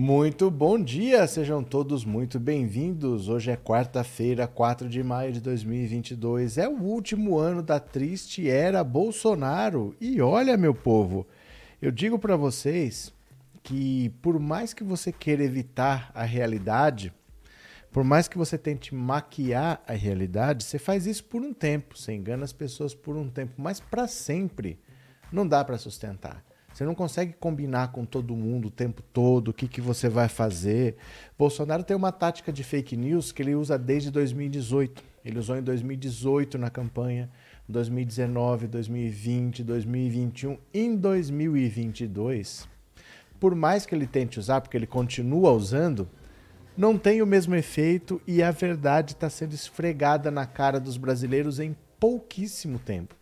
Muito bom dia, sejam todos muito bem-vindos. Hoje é quarta-feira, 4 de maio de 2022. É o último ano da triste era Bolsonaro. E olha, meu povo, eu digo para vocês que por mais que você queira evitar a realidade, por mais que você tente maquiar a realidade, você faz isso por um tempo, você engana as pessoas por um tempo, mas para sempre não dá para sustentar. Você não consegue combinar com todo mundo o tempo todo o que, que você vai fazer. Bolsonaro tem uma tática de fake news que ele usa desde 2018. Ele usou em 2018 na campanha, 2019, 2020, 2021, em 2022. Por mais que ele tente usar, porque ele continua usando, não tem o mesmo efeito e a verdade está sendo esfregada na cara dos brasileiros em pouquíssimo tempo.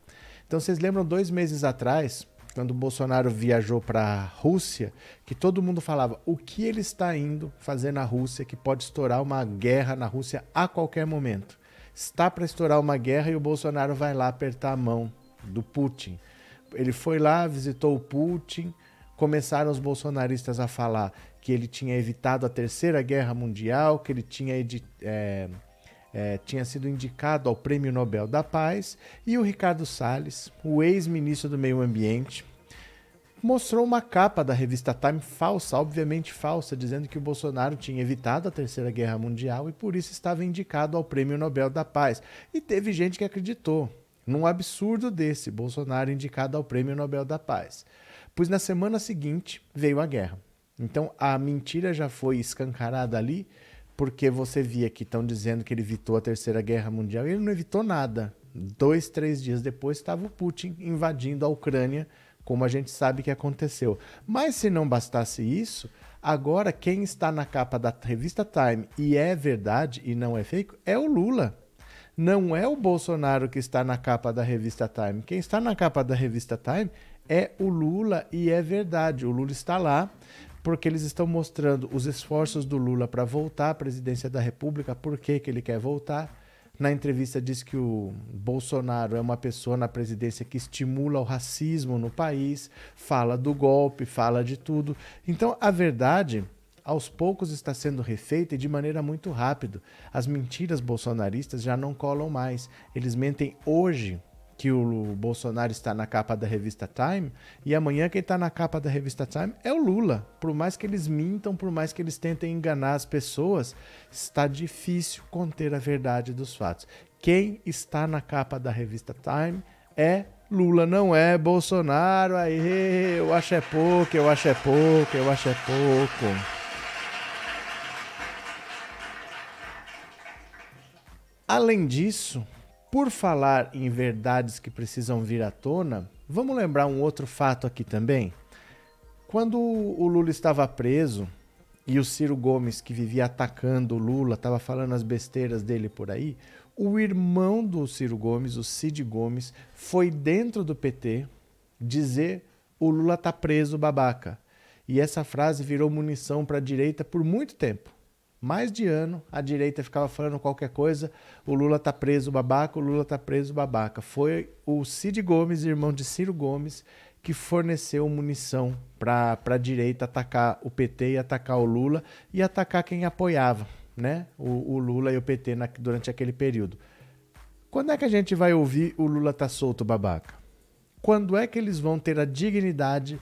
Então vocês lembram dois meses atrás, quando o Bolsonaro viajou para a Rússia, que todo mundo falava o que ele está indo fazer na Rússia, que pode estourar uma guerra na Rússia a qualquer momento. Está para estourar uma guerra e o Bolsonaro vai lá apertar a mão do Putin. Ele foi lá, visitou o Putin, começaram os bolsonaristas a falar que ele tinha evitado a Terceira Guerra Mundial, que ele tinha é, é, tinha sido indicado ao Prêmio Nobel da Paz, e o Ricardo Salles, o ex-ministro do Meio Ambiente, mostrou uma capa da revista Time falsa, obviamente falsa, dizendo que o Bolsonaro tinha evitado a Terceira Guerra Mundial e por isso estava indicado ao Prêmio Nobel da Paz. E teve gente que acreditou num absurdo desse, Bolsonaro indicado ao Prêmio Nobel da Paz. Pois na semana seguinte veio a guerra. Então a mentira já foi escancarada ali porque você via que estão dizendo que ele evitou a Terceira Guerra Mundial e ele não evitou nada. Dois, três dias depois estava o Putin invadindo a Ucrânia, como a gente sabe que aconteceu. Mas se não bastasse isso, agora quem está na capa da revista Time e é verdade e não é fake é o Lula. Não é o Bolsonaro que está na capa da revista Time. Quem está na capa da revista Time é o Lula e é verdade. O Lula está lá porque eles estão mostrando os esforços do Lula para voltar à presidência da República, por que, que ele quer voltar. Na entrevista diz que o Bolsonaro é uma pessoa na presidência que estimula o racismo no país, fala do golpe, fala de tudo. Então, a verdade, aos poucos está sendo refeita e de maneira muito rápida. As mentiras bolsonaristas já não colam mais. Eles mentem hoje que o Bolsonaro está na capa da revista Time e amanhã quem está na capa da revista Time é o Lula. Por mais que eles mintam, por mais que eles tentem enganar as pessoas, está difícil conter a verdade dos fatos. Quem está na capa da revista Time é Lula, não é Bolsonaro. Aí, eu acho é pouco, eu acho é pouco, eu acho é pouco. Além disso, por falar em verdades que precisam vir à tona, vamos lembrar um outro fato aqui também. Quando o Lula estava preso e o Ciro Gomes, que vivia atacando o Lula, estava falando as besteiras dele por aí, o irmão do Ciro Gomes, o Cid Gomes, foi dentro do PT dizer o Lula tá preso, babaca. E essa frase virou munição para a direita por muito tempo mais de ano, a direita ficava falando qualquer coisa, o Lula tá preso babaca, o Lula tá preso babaca. Foi o Cid Gomes, irmão de Ciro Gomes, que forneceu munição para a direita atacar o PT e atacar o Lula e atacar quem apoiava né? o, o Lula e o PT na, durante aquele período. Quando é que a gente vai ouvir o Lula tá solto babaca? Quando é que eles vão ter a dignidade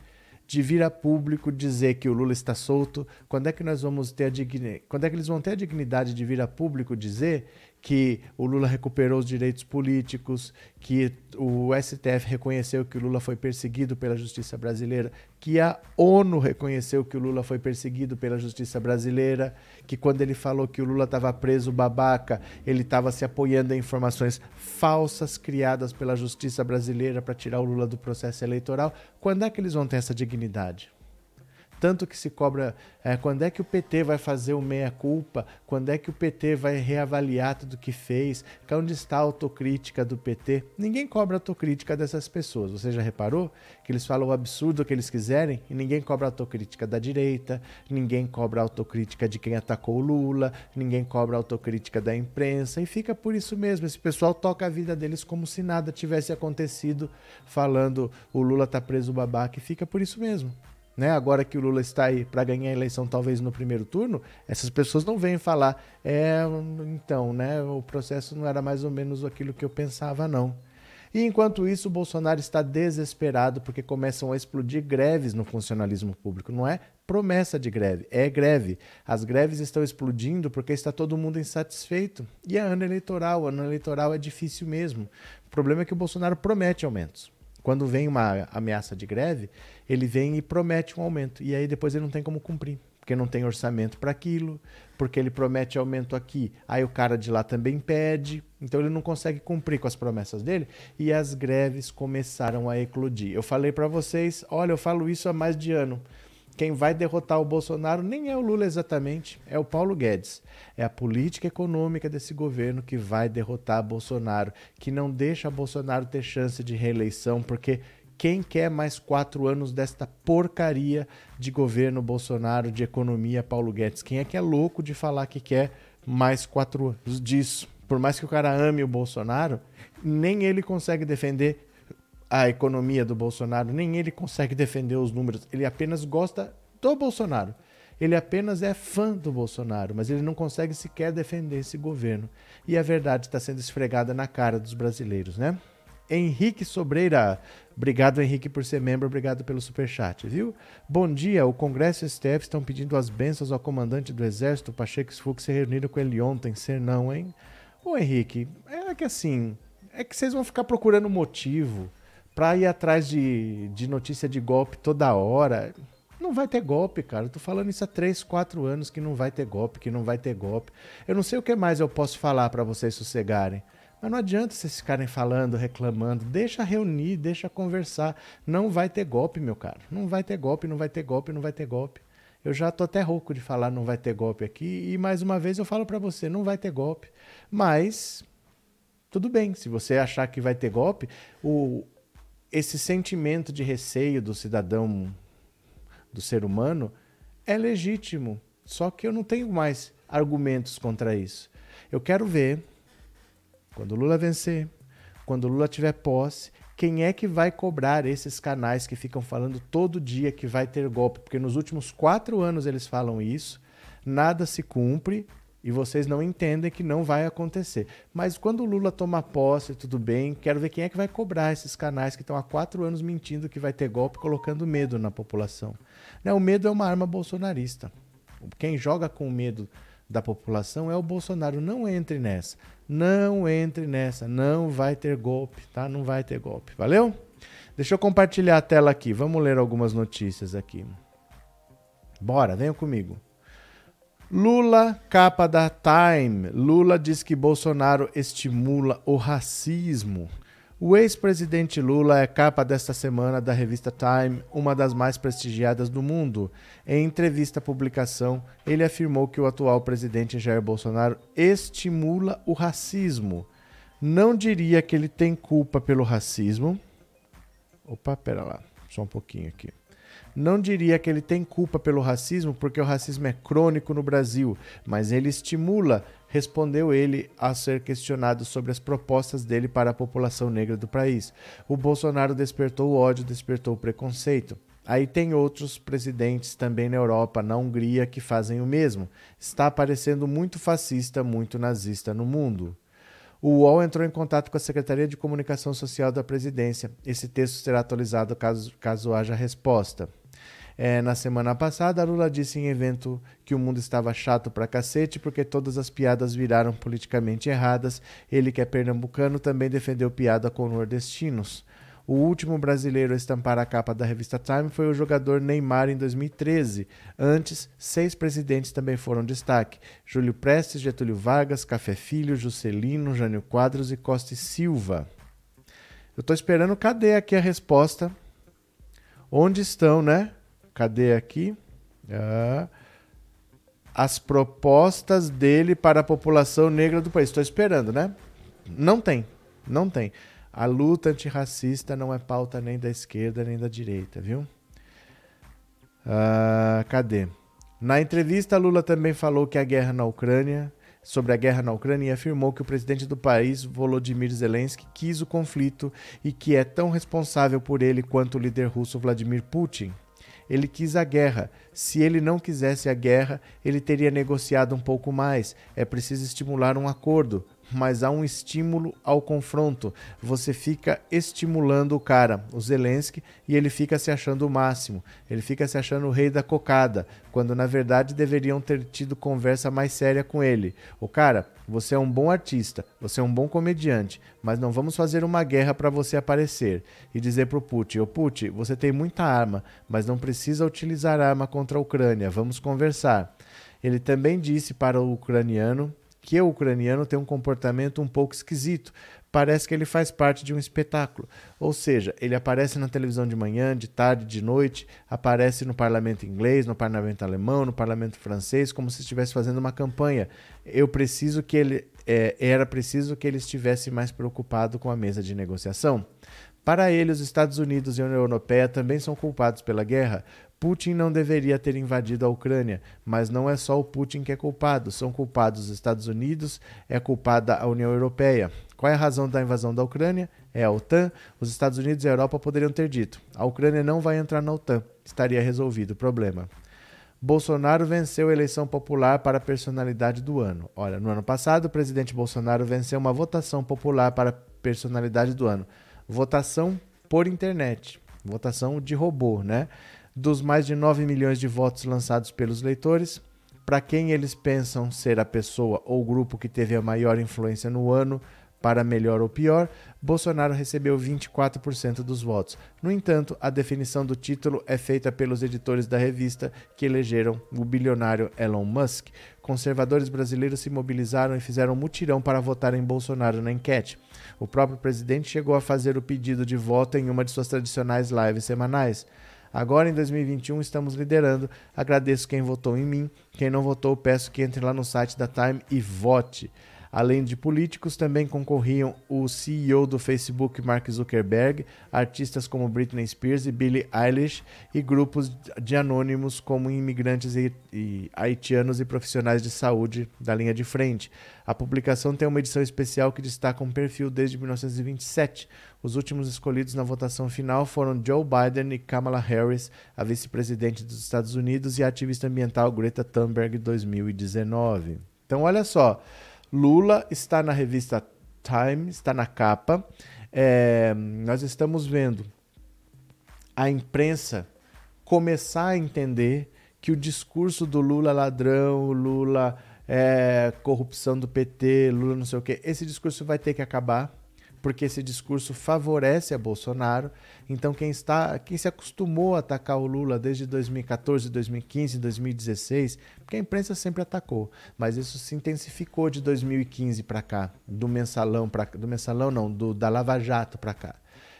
de vir a público dizer que o Lula está solto? Quando é que nós vamos ter a dignidade? Quando é que eles vão ter a dignidade de vir a público dizer que o Lula recuperou os direitos políticos, que o STF reconheceu que o Lula foi perseguido pela justiça brasileira, que a ONU reconheceu que o Lula foi perseguido pela justiça brasileira, que quando ele falou que o Lula estava preso babaca, ele estava se apoiando em informações falsas criadas pela justiça brasileira para tirar o Lula do processo eleitoral. Quando é que eles vão ter essa dignidade? Tanto que se cobra é, quando é que o PT vai fazer o meia-culpa, quando é que o PT vai reavaliar tudo que fez, que onde está a autocrítica do PT. Ninguém cobra autocrítica dessas pessoas. Você já reparou que eles falam o absurdo que eles quiserem e ninguém cobra autocrítica da direita, ninguém cobra autocrítica de quem atacou o Lula, ninguém cobra autocrítica da imprensa e fica por isso mesmo. Esse pessoal toca a vida deles como se nada tivesse acontecido, falando o Lula tá preso babaca e fica por isso mesmo. Né? Agora que o Lula está aí para ganhar a eleição, talvez no primeiro turno, essas pessoas não vêm falar, é, então, né? O processo não era mais ou menos aquilo que eu pensava, não. E enquanto isso, o Bolsonaro está desesperado porque começam a explodir greves no funcionalismo público. Não é promessa de greve, é greve. As greves estão explodindo porque está todo mundo insatisfeito. E é ano eleitoral, ano eleitoral é difícil mesmo. O problema é que o Bolsonaro promete aumentos. Quando vem uma ameaça de greve, ele vem e promete um aumento. E aí depois ele não tem como cumprir, porque não tem orçamento para aquilo, porque ele promete aumento aqui, aí o cara de lá também pede. Então ele não consegue cumprir com as promessas dele e as greves começaram a eclodir. Eu falei para vocês, olha, eu falo isso há mais de ano. Quem vai derrotar o Bolsonaro nem é o Lula exatamente, é o Paulo Guedes. É a política econômica desse governo que vai derrotar Bolsonaro, que não deixa Bolsonaro ter chance de reeleição, porque quem quer mais quatro anos desta porcaria de governo Bolsonaro, de economia, Paulo Guedes? Quem é que é louco de falar que quer mais quatro anos disso? Por mais que o cara ame o Bolsonaro, nem ele consegue defender a economia do Bolsonaro, nem ele consegue defender os números. Ele apenas gosta do Bolsonaro. Ele apenas é fã do Bolsonaro, mas ele não consegue sequer defender esse governo. E a verdade está sendo esfregada na cara dos brasileiros, né? Henrique Sobreira, obrigado Henrique por ser membro, obrigado pelo superchat, viu? Bom dia, o Congresso e o STF estão pedindo as bênçãos ao comandante do Exército, Pacheco Fux, se reuniram com ele ontem, ser não, hein? Ô Henrique, é que assim, é que vocês vão ficar procurando motivo pra ir atrás de, de notícia de golpe toda hora. Não vai ter golpe, cara. Eu tô falando isso há 3, 4 anos que não vai ter golpe, que não vai ter golpe. Eu não sei o que mais eu posso falar para vocês sossegarem. Mas não adianta vocês ficarem falando, reclamando. Deixa reunir, deixa conversar. Não vai ter golpe, meu caro. Não vai ter golpe, não vai ter golpe, não vai ter golpe. Eu já tô até rouco de falar não vai ter golpe aqui. E mais uma vez eu falo para você, não vai ter golpe. Mas tudo bem, se você achar que vai ter golpe, o, esse sentimento de receio do cidadão, do ser humano, é legítimo. Só que eu não tenho mais argumentos contra isso. Eu quero ver, quando Lula vencer, quando Lula tiver posse, quem é que vai cobrar esses canais que ficam falando todo dia que vai ter golpe? Porque nos últimos quatro anos eles falam isso, nada se cumpre e vocês não entendem que não vai acontecer. Mas quando o Lula toma posse, tudo bem, quero ver quem é que vai cobrar esses canais que estão há quatro anos mentindo que vai ter golpe, colocando medo na população. Né, o medo é uma arma bolsonarista. Quem joga com medo da população é o Bolsonaro. Não entre nessa. Não entre nessa. Não vai ter golpe, tá? Não vai ter golpe. Valeu? Deixa eu compartilhar a tela aqui. Vamos ler algumas notícias aqui. Bora, venham comigo. Lula, capa da Time. Lula diz que Bolsonaro estimula o racismo. O ex-presidente Lula é capa desta semana da revista Time, uma das mais prestigiadas do mundo. Em entrevista à publicação, ele afirmou que o atual presidente Jair Bolsonaro estimula o racismo. Não diria que ele tem culpa pelo racismo. Opa, pera lá, só um pouquinho aqui. Não diria que ele tem culpa pelo racismo, porque o racismo é crônico no Brasil, mas ele estimula, respondeu ele a ser questionado sobre as propostas dele para a população negra do país. O Bolsonaro despertou o ódio, despertou o preconceito. Aí tem outros presidentes também na Europa, na Hungria, que fazem o mesmo. Está aparecendo muito fascista, muito nazista no mundo. O UOL entrou em contato com a Secretaria de Comunicação Social da Presidência. Esse texto será atualizado caso, caso haja resposta. É, na semana passada, Lula disse em evento que o mundo estava chato pra cacete porque todas as piadas viraram politicamente erradas. Ele, que é pernambucano, também defendeu piada com nordestinos. O último brasileiro a estampar a capa da revista Time foi o jogador Neymar em 2013. Antes, seis presidentes também foram destaque: Júlio Prestes, Getúlio Vargas, Café Filho, Juscelino, Jânio Quadros e Costa e Silva. Eu estou esperando, cadê aqui a resposta? Onde estão, né? Cadê aqui? Ah, as propostas dele para a população negra do país. Estou esperando, né? Não tem. Não tem. A luta antirracista não é pauta nem da esquerda nem da direita, viu? Ah, cadê? Na entrevista, Lula também falou que a guerra na Ucrânia, sobre a guerra na Ucrânia, e afirmou que o presidente do país, Volodymyr Zelensky, quis o conflito e que é tão responsável por ele quanto o líder russo Vladimir Putin. Ele quis a guerra. Se ele não quisesse a guerra, ele teria negociado um pouco mais. É preciso estimular um acordo mas há um estímulo ao confronto. Você fica estimulando o cara, o Zelensky, e ele fica se achando o máximo. Ele fica se achando o rei da cocada, quando na verdade deveriam ter tido conversa mais séria com ele. O cara, você é um bom artista, você é um bom comediante, mas não vamos fazer uma guerra para você aparecer e dizer pro Putin: "Ô Putin, você tem muita arma, mas não precisa utilizar arma contra a Ucrânia. Vamos conversar." Ele também disse para o ucraniano que o ucraniano tem um comportamento um pouco esquisito. Parece que ele faz parte de um espetáculo. Ou seja, ele aparece na televisão de manhã, de tarde, de noite, aparece no parlamento inglês, no parlamento alemão, no parlamento francês, como se estivesse fazendo uma campanha. Eu preciso que ele. É, era preciso que ele estivesse mais preocupado com a mesa de negociação. Para ele, os Estados Unidos e a União Europeia também são culpados pela guerra. Putin não deveria ter invadido a Ucrânia, mas não é só o Putin que é culpado, são culpados os Estados Unidos, é culpada a União Europeia. Qual é a razão da invasão da Ucrânia? É a OTAN. Os Estados Unidos e a Europa poderiam ter dito: a Ucrânia não vai entrar na OTAN, estaria resolvido o problema. Bolsonaro venceu a eleição popular para a personalidade do ano. Olha, no ano passado, o presidente Bolsonaro venceu uma votação popular para a personalidade do ano votação por internet, votação de robô, né? Dos mais de 9 milhões de votos lançados pelos leitores, para quem eles pensam ser a pessoa ou grupo que teve a maior influência no ano, para melhor ou pior, Bolsonaro recebeu 24% dos votos. No entanto, a definição do título é feita pelos editores da revista que elegeram o bilionário Elon Musk. Conservadores brasileiros se mobilizaram e fizeram mutirão para votar em Bolsonaro na enquete. O próprio presidente chegou a fazer o pedido de voto em uma de suas tradicionais lives semanais. Agora, em 2021, estamos liderando. Agradeço quem votou em mim. Quem não votou, peço que entre lá no site da Time e vote. Além de políticos, também concorriam o CEO do Facebook, Mark Zuckerberg, artistas como Britney Spears e Billie Eilish, e grupos de anônimos como imigrantes e, e haitianos e profissionais de saúde da linha de frente. A publicação tem uma edição especial que destaca um perfil desde 1927. Os últimos escolhidos na votação final foram Joe Biden e Kamala Harris, a vice-presidente dos Estados Unidos, e a ativista ambiental Greta Thunberg 2019. Então, olha só. Lula está na revista Time, está na capa. É, nós estamos vendo a imprensa começar a entender que o discurso do Lula ladrão, Lula é, corrupção do PT, Lula não sei o quê, esse discurso vai ter que acabar porque esse discurso favorece a Bolsonaro. Então quem está, quem se acostumou a atacar o Lula desde 2014, 2015, 2016, porque a imprensa sempre atacou, mas isso se intensificou de 2015 para cá, do mensalão para do mensalão não, do da Lava Jato para cá.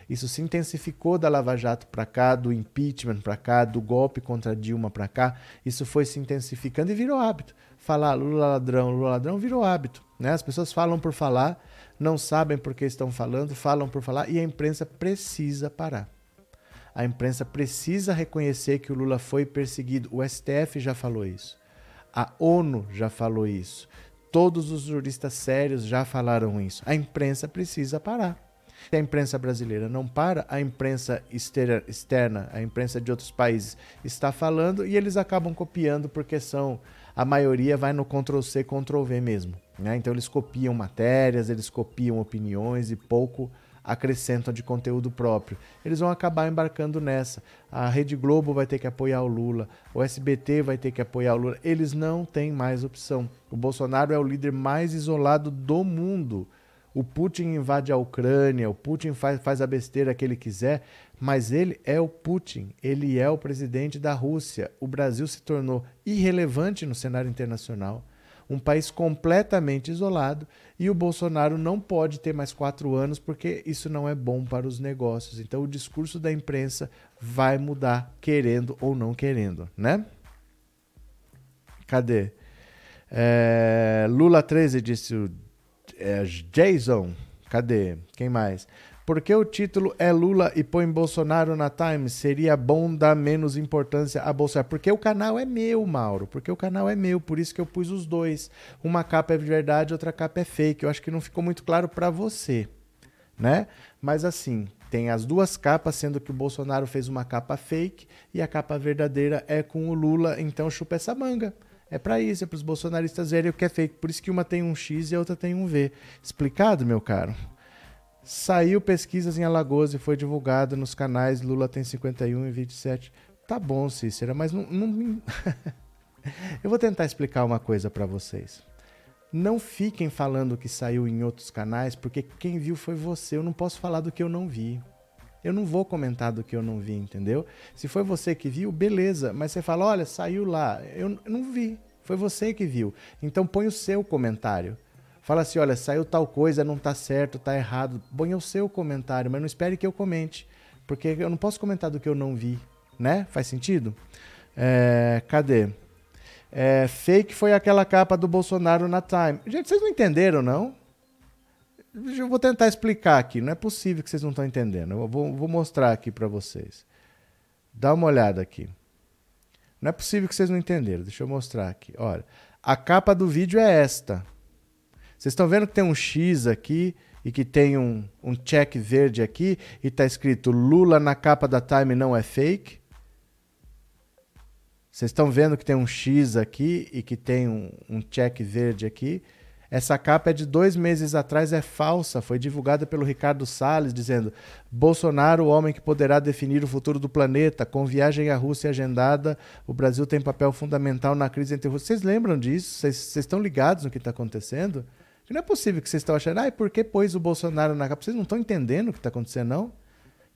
Isso se intensificou da Lava Jato para cá, do impeachment para cá, do golpe contra Dilma para cá. Isso foi se intensificando e virou hábito. Falar Lula ladrão, Lula ladrão virou hábito. Né? As pessoas falam por falar não sabem por que estão falando, falam por falar e a imprensa precisa parar. A imprensa precisa reconhecer que o Lula foi perseguido. O STF já falou isso. A ONU já falou isso. Todos os juristas sérios já falaram isso. A imprensa precisa parar. Se a imprensa brasileira não para, a imprensa externa, a imprensa de outros países está falando e eles acabam copiando porque são a maioria vai no Ctrl C, Ctrl V mesmo. Né? Então eles copiam matérias, eles copiam opiniões e pouco acrescentam de conteúdo próprio. Eles vão acabar embarcando nessa. A Rede Globo vai ter que apoiar o Lula, o SBT vai ter que apoiar o Lula. Eles não têm mais opção. O Bolsonaro é o líder mais isolado do mundo. O Putin invade a Ucrânia, o Putin faz, faz a besteira que ele quiser, mas ele é o Putin, ele é o presidente da Rússia. O Brasil se tornou irrelevante no cenário internacional um país completamente isolado e o Bolsonaro não pode ter mais quatro anos porque isso não é bom para os negócios. Então o discurso da imprensa vai mudar, querendo ou não querendo, né? Cadê? É, Lula 13 disse o é, Jason. Cadê? Quem mais? Porque o título é Lula e põe Bolsonaro na Times, seria bom dar menos importância a Bolsonaro. Porque o canal é meu, Mauro. Porque o canal é meu, por isso que eu pus os dois. Uma capa é de verdade, outra capa é fake. Eu acho que não ficou muito claro para você, né? Mas assim, tem as duas capas, sendo que o Bolsonaro fez uma capa fake e a capa verdadeira é com o Lula, então chupa essa manga. É para isso, é para os bolsonaristas verem o que é fake. Por isso que uma tem um X e a outra tem um V. Explicado, meu caro? Saiu pesquisas em Alagoas e foi divulgado nos canais Lula tem 51 e 27. Tá bom, Cícera, mas não. não... Eu vou tentar explicar uma coisa para vocês. Não fiquem falando que saiu em outros canais, porque quem viu foi você. Eu não posso falar do que eu não vi. Eu não vou comentar do que eu não vi, entendeu? Se foi você que viu, beleza. Mas você fala, olha, saiu lá. Eu não vi. Foi você que viu. Então põe o seu comentário. Fala assim, olha, saiu tal coisa, não tá certo, tá errado. Põe o seu comentário, mas não espere que eu comente. Porque eu não posso comentar do que eu não vi, né? Faz sentido? É, cadê? É, fake foi aquela capa do Bolsonaro na Time. Gente, vocês não entenderam, não? Eu vou tentar explicar aqui. Não é possível que vocês não estão entendendo. Eu vou, vou mostrar aqui para vocês. Dá uma olhada aqui. Não é possível que vocês não entenderam. Deixa eu mostrar aqui. Olha, a capa do vídeo é esta. Vocês estão vendo que tem um X aqui e que tem um, um check verde aqui e está escrito Lula na capa da Time não é fake? Vocês estão vendo que tem um X aqui e que tem um, um check verde aqui. Essa capa é de dois meses atrás, é falsa. Foi divulgada pelo Ricardo Salles, dizendo: Bolsonaro, o homem que poderá definir o futuro do planeta. Com viagem à Rússia agendada, o Brasil tem papel fundamental na crise entre Rússia. Vocês lembram disso? Vocês, estão ligados no que está acontecendo? Não é possível que vocês estão achando, ah, por que pôs o Bolsonaro na capa? Vocês não estão entendendo o que está acontecendo, não?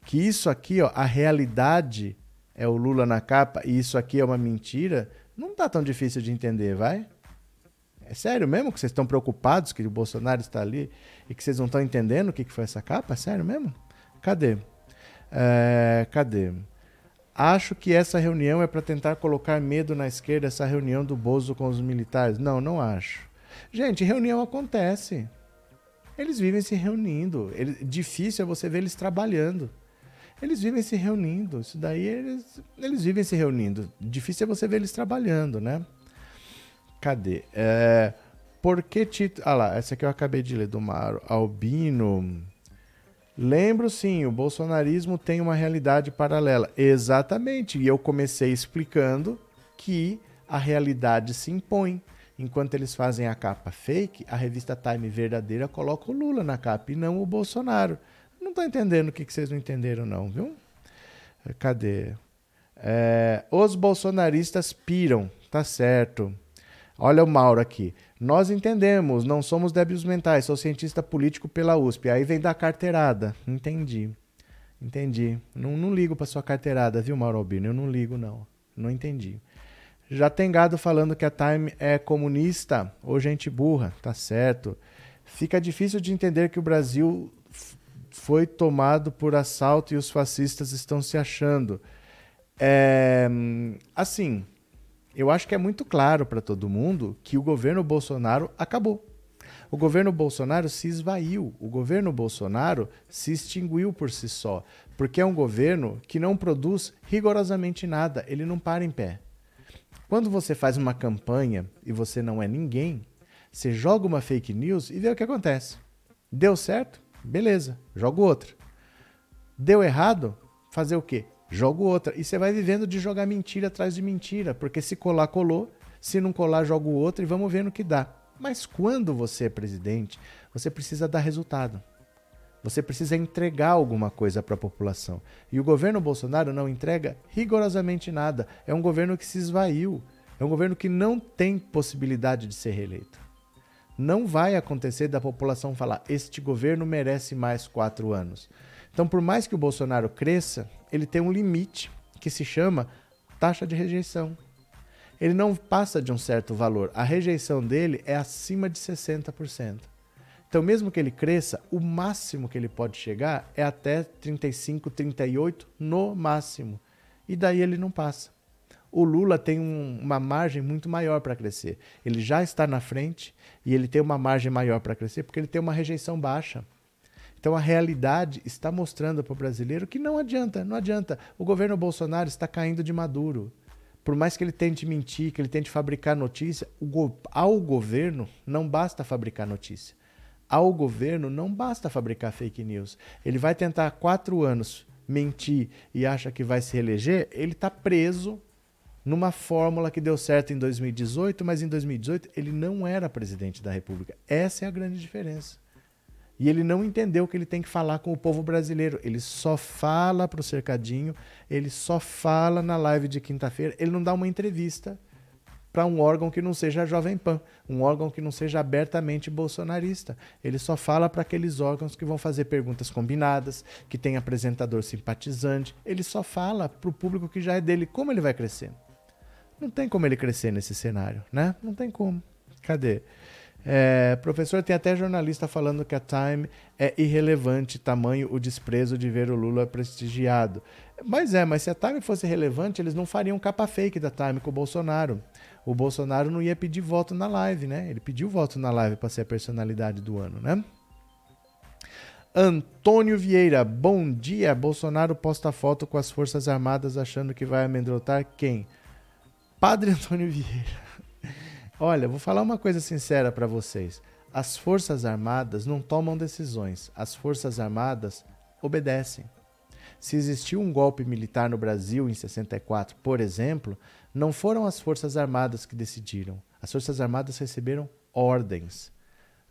Que isso aqui, ó, a realidade é o Lula na capa e isso aqui é uma mentira, não tá tão difícil de entender, vai? É sério mesmo que vocês estão preocupados que o Bolsonaro está ali e que vocês não estão entendendo o que, que foi essa capa? É sério mesmo? Cadê? É, cadê? Acho que essa reunião é para tentar colocar medo na esquerda, essa reunião do Bozo com os militares. Não, não acho. Gente, reunião acontece. Eles vivem se reunindo. Ele, difícil é você ver eles trabalhando. Eles vivem se reunindo. Isso daí eles, eles vivem se reunindo. Difícil é você ver eles trabalhando, né? Cadê? É, por que título. Ah lá, essa aqui eu acabei de ler do Maro. Albino. Lembro sim, o bolsonarismo tem uma realidade paralela. Exatamente. E eu comecei explicando que a realidade se impõe. Enquanto eles fazem a capa fake, a revista Time verdadeira coloca o Lula na capa e não o Bolsonaro. Não tô entendendo o que, que vocês não entenderam, não, viu? Cadê? É, os bolsonaristas piram, tá certo. Olha o Mauro aqui. Nós entendemos, não somos débeis mentais, sou cientista político pela USP. Aí vem da carteirada. Entendi. Entendi. Não, não ligo para sua carteirada, viu, Mauro Albino? Eu não ligo, não. Não entendi. Já tem gado falando que a Time é comunista ou gente burra. Tá certo. Fica difícil de entender que o Brasil foi tomado por assalto e os fascistas estão se achando. É, assim, eu acho que é muito claro para todo mundo que o governo Bolsonaro acabou. O governo Bolsonaro se esvaiu, o governo Bolsonaro se extinguiu por si só, porque é um governo que não produz rigorosamente nada, ele não para em pé. Quando você faz uma campanha e você não é ninguém, você joga uma fake news e vê o que acontece. Deu certo? Beleza, jogo outra. Deu errado? Fazer o quê? Jogo outra. E você vai vivendo de jogar mentira atrás de mentira, porque se colar, colou. Se não colar, jogo outra e vamos ver no que dá. Mas quando você é presidente, você precisa dar resultado. Você precisa entregar alguma coisa para a população. E o governo Bolsonaro não entrega rigorosamente nada. É um governo que se esvaiu. É um governo que não tem possibilidade de ser reeleito não vai acontecer da população falar: este governo merece mais quatro anos. Então, por mais que o Bolsonaro cresça, ele tem um limite que se chama taxa de rejeição. Ele não passa de um certo valor. A rejeição dele é acima de 60%. Então, mesmo que ele cresça, o máximo que ele pode chegar é até 35, 38 no máximo. E daí ele não passa o Lula tem um, uma margem muito maior para crescer. Ele já está na frente e ele tem uma margem maior para crescer porque ele tem uma rejeição baixa. Então a realidade está mostrando para o brasileiro que não adianta, não adianta. O governo Bolsonaro está caindo de maduro. Por mais que ele tente mentir, que ele tente fabricar notícia, go ao governo não basta fabricar notícia. Ao governo não basta fabricar fake news. Ele vai tentar quatro anos mentir e acha que vai se eleger, ele está preso numa fórmula que deu certo em 2018, mas em 2018 ele não era presidente da República. Essa é a grande diferença. E ele não entendeu que ele tem que falar com o povo brasileiro. Ele só fala para o cercadinho, ele só fala na live de quinta-feira, ele não dá uma entrevista para um órgão que não seja Jovem Pan, um órgão que não seja abertamente bolsonarista. Ele só fala para aqueles órgãos que vão fazer perguntas combinadas, que tem apresentador simpatizante. Ele só fala para o público que já é dele. Como ele vai crescer? Não tem como ele crescer nesse cenário, né? Não tem como. Cadê? É, professor, tem até jornalista falando que a Time é irrelevante, tamanho o desprezo de ver o Lula prestigiado. Mas é, mas se a Time fosse relevante, eles não fariam capa fake da Time com o Bolsonaro o Bolsonaro não ia pedir voto na live, né? Ele pediu voto na live para ser a personalidade do ano, né? Antônio Vieira, bom dia. Bolsonaro posta foto com as Forças Armadas achando que vai amedrontar quem? Padre Antônio Vieira. Olha, vou falar uma coisa sincera para vocês. As Forças Armadas não tomam decisões, as Forças Armadas obedecem. Se existiu um golpe militar no Brasil em 64, por exemplo, não foram as Forças Armadas que decidiram. As Forças Armadas receberam ordens,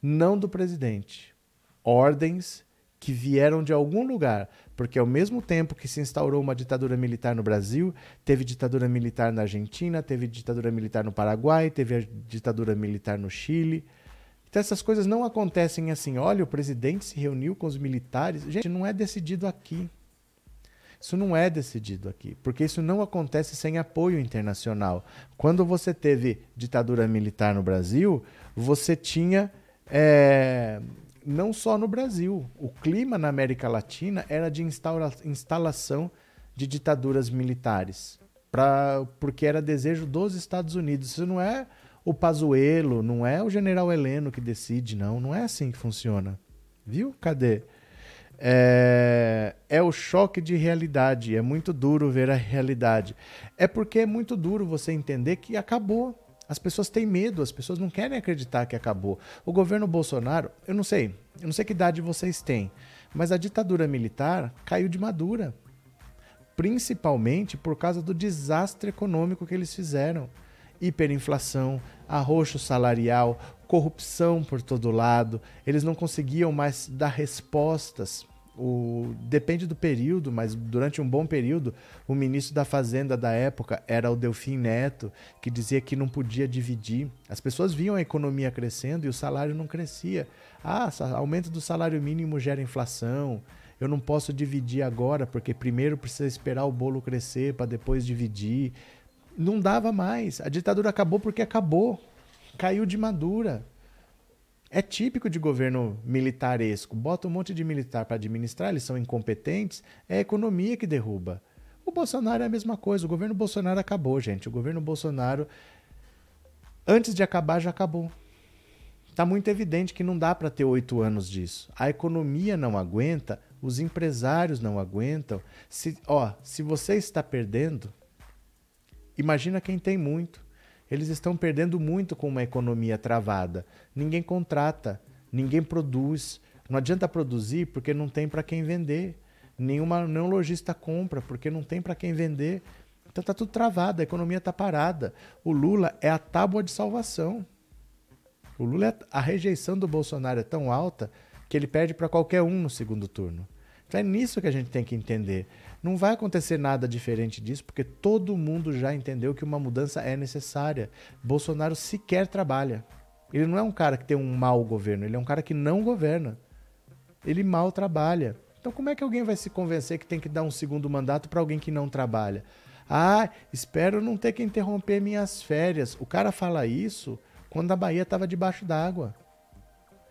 não do presidente. Ordens que vieram de algum lugar, porque ao mesmo tempo que se instaurou uma ditadura militar no Brasil, teve ditadura militar na Argentina, teve ditadura militar no Paraguai, teve ditadura militar no Chile. Então essas coisas não acontecem assim. Olha, o presidente se reuniu com os militares. Gente, não é decidido aqui. Isso não é decidido aqui, porque isso não acontece sem apoio internacional. Quando você teve ditadura militar no Brasil, você tinha. É, não só no Brasil, o clima na América Latina era de instaura, instalação de ditaduras militares, pra, porque era desejo dos Estados Unidos. Isso não é o Pazuello, não é o general Heleno que decide, não. Não é assim que funciona. Viu? Cadê? É, é o choque de realidade. É muito duro ver a realidade. É porque é muito duro você entender que acabou. As pessoas têm medo, as pessoas não querem acreditar que acabou. O governo Bolsonaro, eu não sei, eu não sei que idade vocês têm, mas a ditadura militar caiu de madura. Principalmente por causa do desastre econômico que eles fizeram. Hiperinflação, arroxo salarial, corrupção por todo lado, eles não conseguiam mais dar respostas. O, depende do período, mas durante um bom período, o ministro da Fazenda da época era o Delfim Neto, que dizia que não podia dividir. As pessoas viam a economia crescendo e o salário não crescia. Ah, aumento do salário mínimo gera inflação. Eu não posso dividir agora, porque primeiro precisa esperar o bolo crescer para depois dividir. Não dava mais. A ditadura acabou porque acabou caiu de madura. É típico de governo militaresco. Bota um monte de militar para administrar, eles são incompetentes, é a economia que derruba. O Bolsonaro é a mesma coisa. O governo Bolsonaro acabou, gente. O governo Bolsonaro, antes de acabar, já acabou. Está muito evidente que não dá para ter oito anos disso. A economia não aguenta, os empresários não aguentam. Se, ó, se você está perdendo, imagina quem tem muito. Eles estão perdendo muito com uma economia travada. Ninguém contrata, ninguém produz. Não adianta produzir porque não tem para quem vender. Nenhuma, nenhum lojista compra porque não tem para quem vender. Então está tudo travado, a economia está parada. O Lula é a tábua de salvação. O Lula, é, a rejeição do Bolsonaro é tão alta que ele perde para qualquer um no segundo turno. Então é nisso que a gente tem que entender. Não vai acontecer nada diferente disso, porque todo mundo já entendeu que uma mudança é necessária. Bolsonaro sequer trabalha. Ele não é um cara que tem um mau governo, ele é um cara que não governa. Ele mal trabalha. Então, como é que alguém vai se convencer que tem que dar um segundo mandato para alguém que não trabalha? Ah, espero não ter que interromper minhas férias. O cara fala isso quando a Bahia estava debaixo d'água.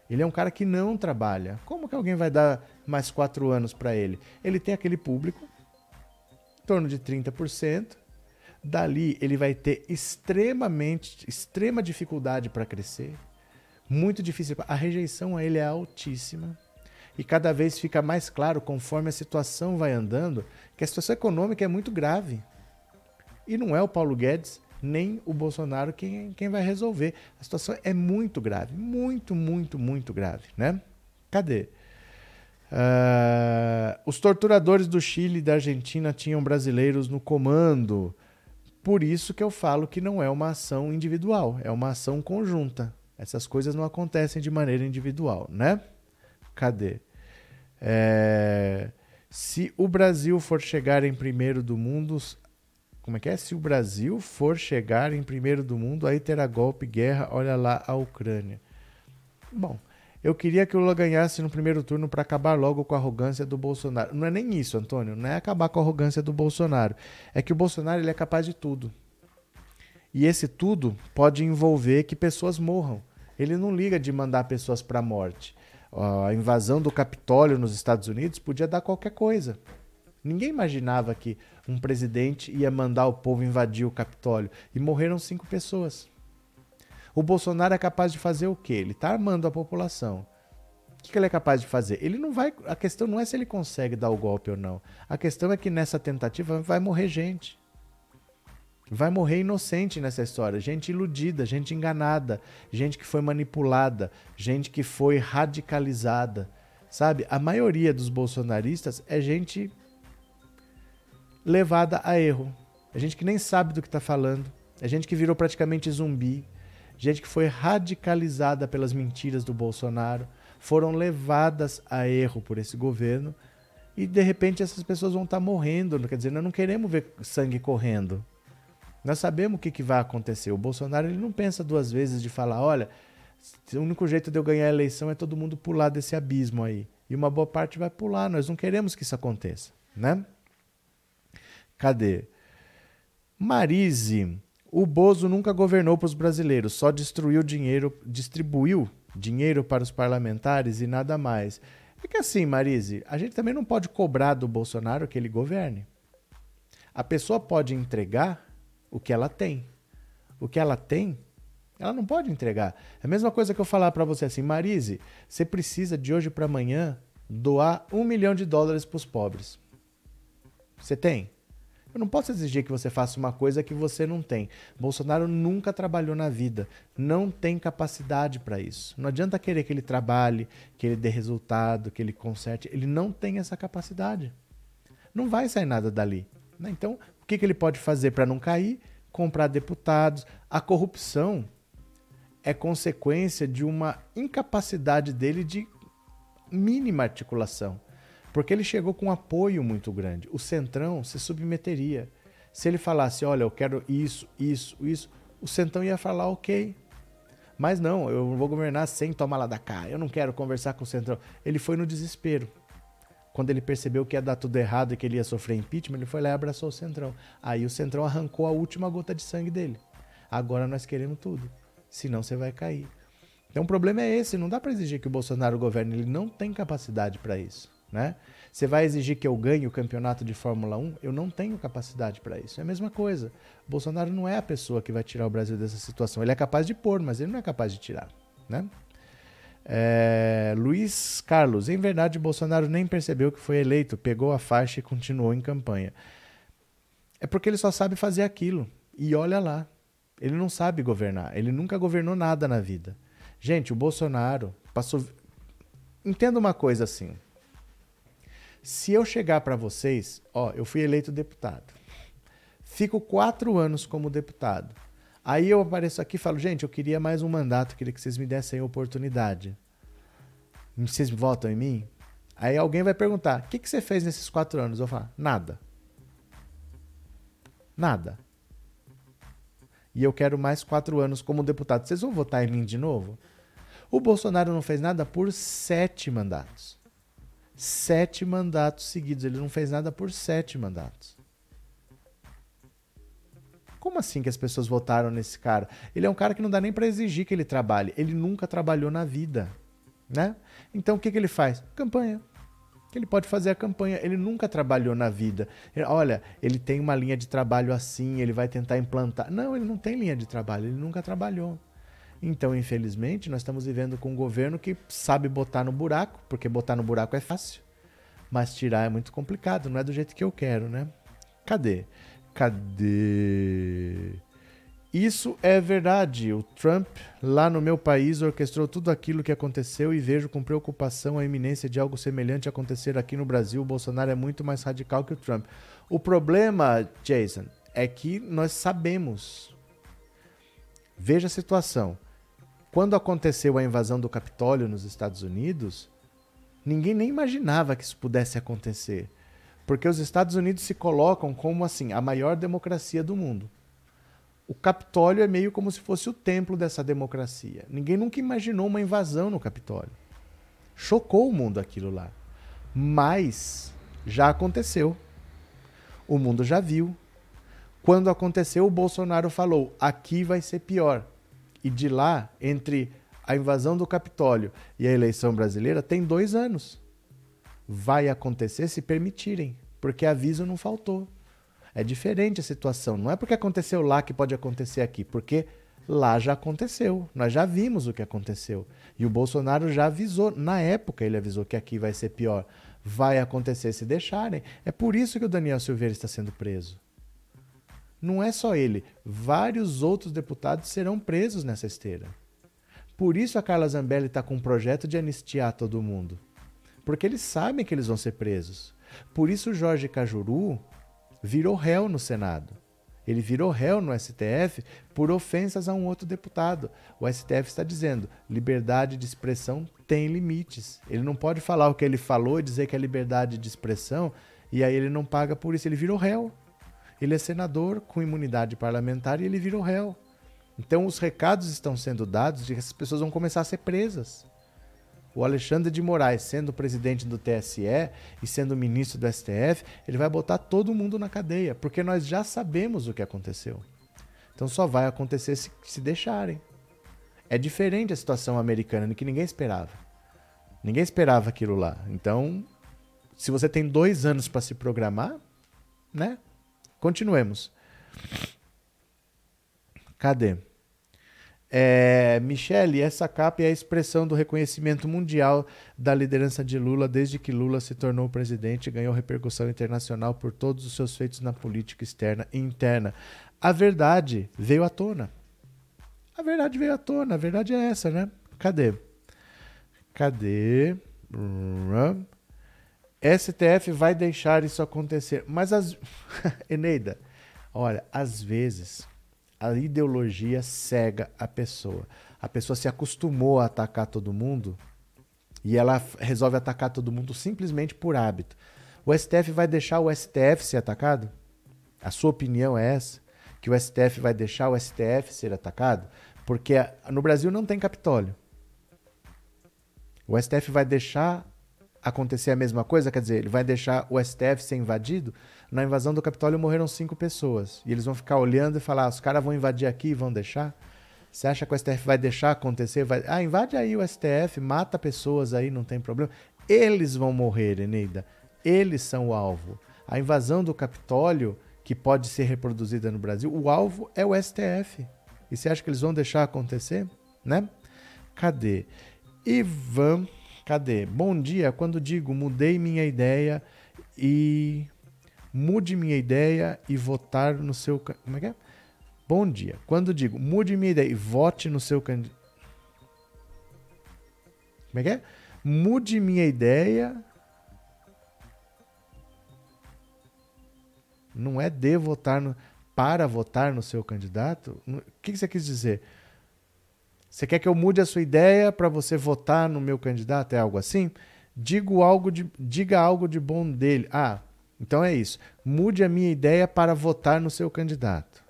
Ele é um cara que não trabalha. Como que alguém vai dar mais quatro anos para ele? Ele tem aquele público torno de 30%. Dali ele vai ter extremamente, extrema dificuldade para crescer. Muito difícil. A rejeição a ele é altíssima. E cada vez fica mais claro, conforme a situação vai andando, que a situação econômica é muito grave. E não é o Paulo Guedes nem o Bolsonaro quem, quem vai resolver. A situação é muito grave, muito, muito, muito grave, né? Cadê? Uh, os torturadores do Chile e da Argentina tinham brasileiros no comando. Por isso que eu falo que não é uma ação individual, é uma ação conjunta. Essas coisas não acontecem de maneira individual, né? Cadê? É... Se o Brasil for chegar em primeiro do mundo, como é que é? Se o Brasil for chegar em primeiro do mundo, aí terá golpe, guerra, olha lá a Ucrânia. Bom, eu queria que o Lula ganhasse no primeiro turno para acabar logo com a arrogância do Bolsonaro. Não é nem isso, Antônio. Não é acabar com a arrogância do Bolsonaro. É que o Bolsonaro ele é capaz de tudo. E esse tudo pode envolver que pessoas morram. Ele não liga de mandar pessoas para a morte. A invasão do Capitólio nos Estados Unidos podia dar qualquer coisa. Ninguém imaginava que um presidente ia mandar o povo invadir o Capitólio. E morreram cinco pessoas. O Bolsonaro é capaz de fazer o quê? Ele está armando a população. O que ele é capaz de fazer? Ele não vai. A questão não é se ele consegue dar o golpe ou não. A questão é que nessa tentativa vai morrer gente. Vai morrer inocente nessa história, gente iludida, gente enganada, gente que foi manipulada, gente que foi radicalizada. Sabe? A maioria dos bolsonaristas é gente levada a erro. É gente que nem sabe do que está falando. É gente que virou praticamente zumbi gente que foi radicalizada pelas mentiras do Bolsonaro, foram levadas a erro por esse governo e de repente essas pessoas vão estar morrendo. Quer dizer, nós não queremos ver sangue correndo. Nós sabemos o que, que vai acontecer. O Bolsonaro ele não pensa duas vezes de falar: olha, o único jeito de eu ganhar a eleição é todo mundo pular desse abismo aí. E uma boa parte vai pular. Nós não queremos que isso aconteça, né? Cadê? Marise o Bozo nunca governou para os brasileiros, só destruiu dinheiro, distribuiu dinheiro para os parlamentares e nada mais. É que assim, Marise, a gente também não pode cobrar do Bolsonaro que ele governe. A pessoa pode entregar o que ela tem. O que ela tem, ela não pode entregar. É a mesma coisa que eu falar para você assim, Marise, você precisa de hoje para amanhã doar um milhão de dólares para os pobres. Você tem? Eu não posso exigir que você faça uma coisa que você não tem. Bolsonaro nunca trabalhou na vida, não tem capacidade para isso. Não adianta querer que ele trabalhe, que ele dê resultado, que ele conserte. Ele não tem essa capacidade. Não vai sair nada dali. Né? Então, o que, que ele pode fazer para não cair? Comprar deputados. A corrupção é consequência de uma incapacidade dele de mínima articulação. Porque ele chegou com um apoio muito grande. O Centrão se submeteria. Se ele falasse, olha, eu quero isso, isso, isso, o Centrão ia falar, ok. Mas não, eu vou governar sem tomar lá da cá. Eu não quero conversar com o Centrão. Ele foi no desespero. Quando ele percebeu que ia dar tudo errado e que ele ia sofrer impeachment, ele foi lá e abraçou o Centrão. Aí o Centrão arrancou a última gota de sangue dele. Agora nós queremos tudo. Senão você vai cair. Então o problema é esse. Não dá para exigir que o Bolsonaro governe. Ele não tem capacidade para isso. Né? Você vai exigir que eu ganhe o campeonato de Fórmula 1? Eu não tenho capacidade para isso. É a mesma coisa. Bolsonaro não é a pessoa que vai tirar o Brasil dessa situação. Ele é capaz de pôr, mas ele não é capaz de tirar. Né? É, Luiz Carlos, em verdade, Bolsonaro nem percebeu que foi eleito, pegou a faixa e continuou em campanha. É porque ele só sabe fazer aquilo. E olha lá, ele não sabe governar. Ele nunca governou nada na vida. Gente, o Bolsonaro passou. Entenda uma coisa assim. Se eu chegar para vocês, ó, eu fui eleito deputado, fico quatro anos como deputado. Aí eu apareço aqui e falo, gente, eu queria mais um mandato, queria que vocês me dessem oportunidade. Vocês votam em mim? Aí alguém vai perguntar, o que, que você fez nesses quatro anos? Eu falo, nada. Nada. E eu quero mais quatro anos como deputado. Vocês vão votar em mim de novo? O Bolsonaro não fez nada por sete mandatos sete mandatos seguidos. Ele não fez nada por sete mandatos. Como assim que as pessoas votaram nesse cara? Ele é um cara que não dá nem para exigir que ele trabalhe. Ele nunca trabalhou na vida, né? Então o que, que ele faz? Campanha. Ele pode fazer a campanha. Ele nunca trabalhou na vida. Ele, olha, ele tem uma linha de trabalho assim, ele vai tentar implantar. Não, ele não tem linha de trabalho. Ele nunca trabalhou. Então, infelizmente, nós estamos vivendo com um governo que sabe botar no buraco, porque botar no buraco é fácil, mas tirar é muito complicado, não é do jeito que eu quero, né? Cadê? Cadê? Isso é verdade. O Trump, lá no meu país, orquestrou tudo aquilo que aconteceu e vejo com preocupação a iminência de algo semelhante acontecer aqui no Brasil. O Bolsonaro é muito mais radical que o Trump. O problema, Jason, é que nós sabemos. Veja a situação. Quando aconteceu a invasão do Capitólio nos Estados Unidos, ninguém nem imaginava que isso pudesse acontecer. Porque os Estados Unidos se colocam como assim a maior democracia do mundo o Capitólio é meio como se fosse o templo dessa democracia. Ninguém nunca imaginou uma invasão no Capitólio. Chocou o mundo aquilo lá. Mas já aconteceu. O mundo já viu. Quando aconteceu, o Bolsonaro falou: aqui vai ser pior. E de lá, entre a invasão do Capitólio e a eleição brasileira, tem dois anos. Vai acontecer se permitirem, porque aviso não faltou. É diferente a situação. Não é porque aconteceu lá que pode acontecer aqui, porque lá já aconteceu. Nós já vimos o que aconteceu. E o Bolsonaro já avisou. Na época, ele avisou que aqui vai ser pior. Vai acontecer se deixarem. É por isso que o Daniel Silveira está sendo preso. Não é só ele. Vários outros deputados serão presos nessa esteira. Por isso a Carla Zambelli está com um projeto de anistiar todo mundo. Porque eles sabem que eles vão ser presos. Por isso o Jorge Cajuru virou réu no Senado. Ele virou réu no STF por ofensas a um outro deputado. O STF está dizendo: liberdade de expressão tem limites. Ele não pode falar o que ele falou e dizer que é liberdade de expressão e aí ele não paga por isso. Ele virou réu. Ele é senador com imunidade parlamentar e ele virou réu. Então os recados estão sendo dados de que as pessoas vão começar a ser presas o Alexandre de Moraes sendo presidente do TSE e sendo ministro do STF, ele vai botar todo mundo na cadeia, porque nós já sabemos o que aconteceu. Então só vai acontecer se, se deixarem. É diferente a situação americana, que ninguém esperava. Ninguém esperava aquilo lá. Então, se você tem dois anos para se programar, né? Continuemos. Cadê? É, Michele, essa capa é a expressão do reconhecimento mundial da liderança de Lula desde que Lula se tornou presidente e ganhou repercussão internacional por todos os seus feitos na política externa e interna. A verdade veio à tona. A verdade veio à tona, a verdade é essa, né? Cadê? Cadê? STF vai deixar isso acontecer. Mas as. Eneida, olha, às vezes a ideologia cega a pessoa. A pessoa se acostumou a atacar todo mundo e ela resolve atacar todo mundo simplesmente por hábito. O STF vai deixar o STF ser atacado? A sua opinião é essa? Que o STF vai deixar o STF ser atacado? Porque no Brasil não tem Capitólio. O STF vai deixar acontecer a mesma coisa? Quer dizer, ele vai deixar o STF ser invadido? Na invasão do Capitólio morreram cinco pessoas. E eles vão ficar olhando e falar: ah, os caras vão invadir aqui e vão deixar? Você acha que o STF vai deixar acontecer? Vai... Ah, invade aí o STF, mata pessoas aí, não tem problema. Eles vão morrer, Eneida. Eles são o alvo. A invasão do Capitólio, que pode ser reproduzida no Brasil, o alvo é o STF. E você acha que eles vão deixar acontecer? Né? Cadê? Ivan, cadê? Bom dia. Quando digo mudei minha ideia e mude minha ideia e votar no seu. Como é que é? Bom dia. Quando digo mude minha ideia e vote no seu candidato. Como é que é? Mude minha ideia. Não é de votar no. Para votar no seu candidato? O que você quis dizer? Você quer que eu mude a sua ideia para você votar no meu candidato? É algo assim? Digo algo de, diga algo de bom dele. Ah, então é isso. Mude a minha ideia para votar no seu candidato.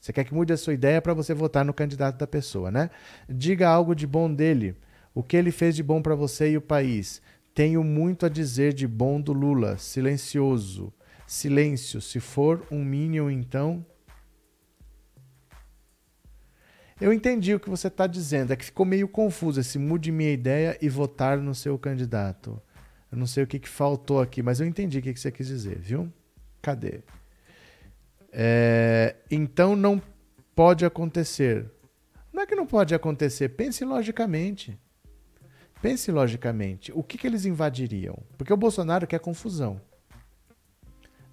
Você quer que mude a sua ideia para você votar no candidato da pessoa, né? Diga algo de bom dele. O que ele fez de bom para você e o país. Tenho muito a dizer de bom do Lula. Silencioso. Silêncio. Se for um minion, então. Eu entendi o que você está dizendo. É que ficou meio confuso esse mude minha ideia e votar no seu candidato. Eu não sei o que, que faltou aqui, mas eu entendi o que, que você quis dizer, viu? Cadê? É, então não pode acontecer. Não é que não pode acontecer, pense logicamente. Pense logicamente. O que, que eles invadiriam? Porque o Bolsonaro quer confusão.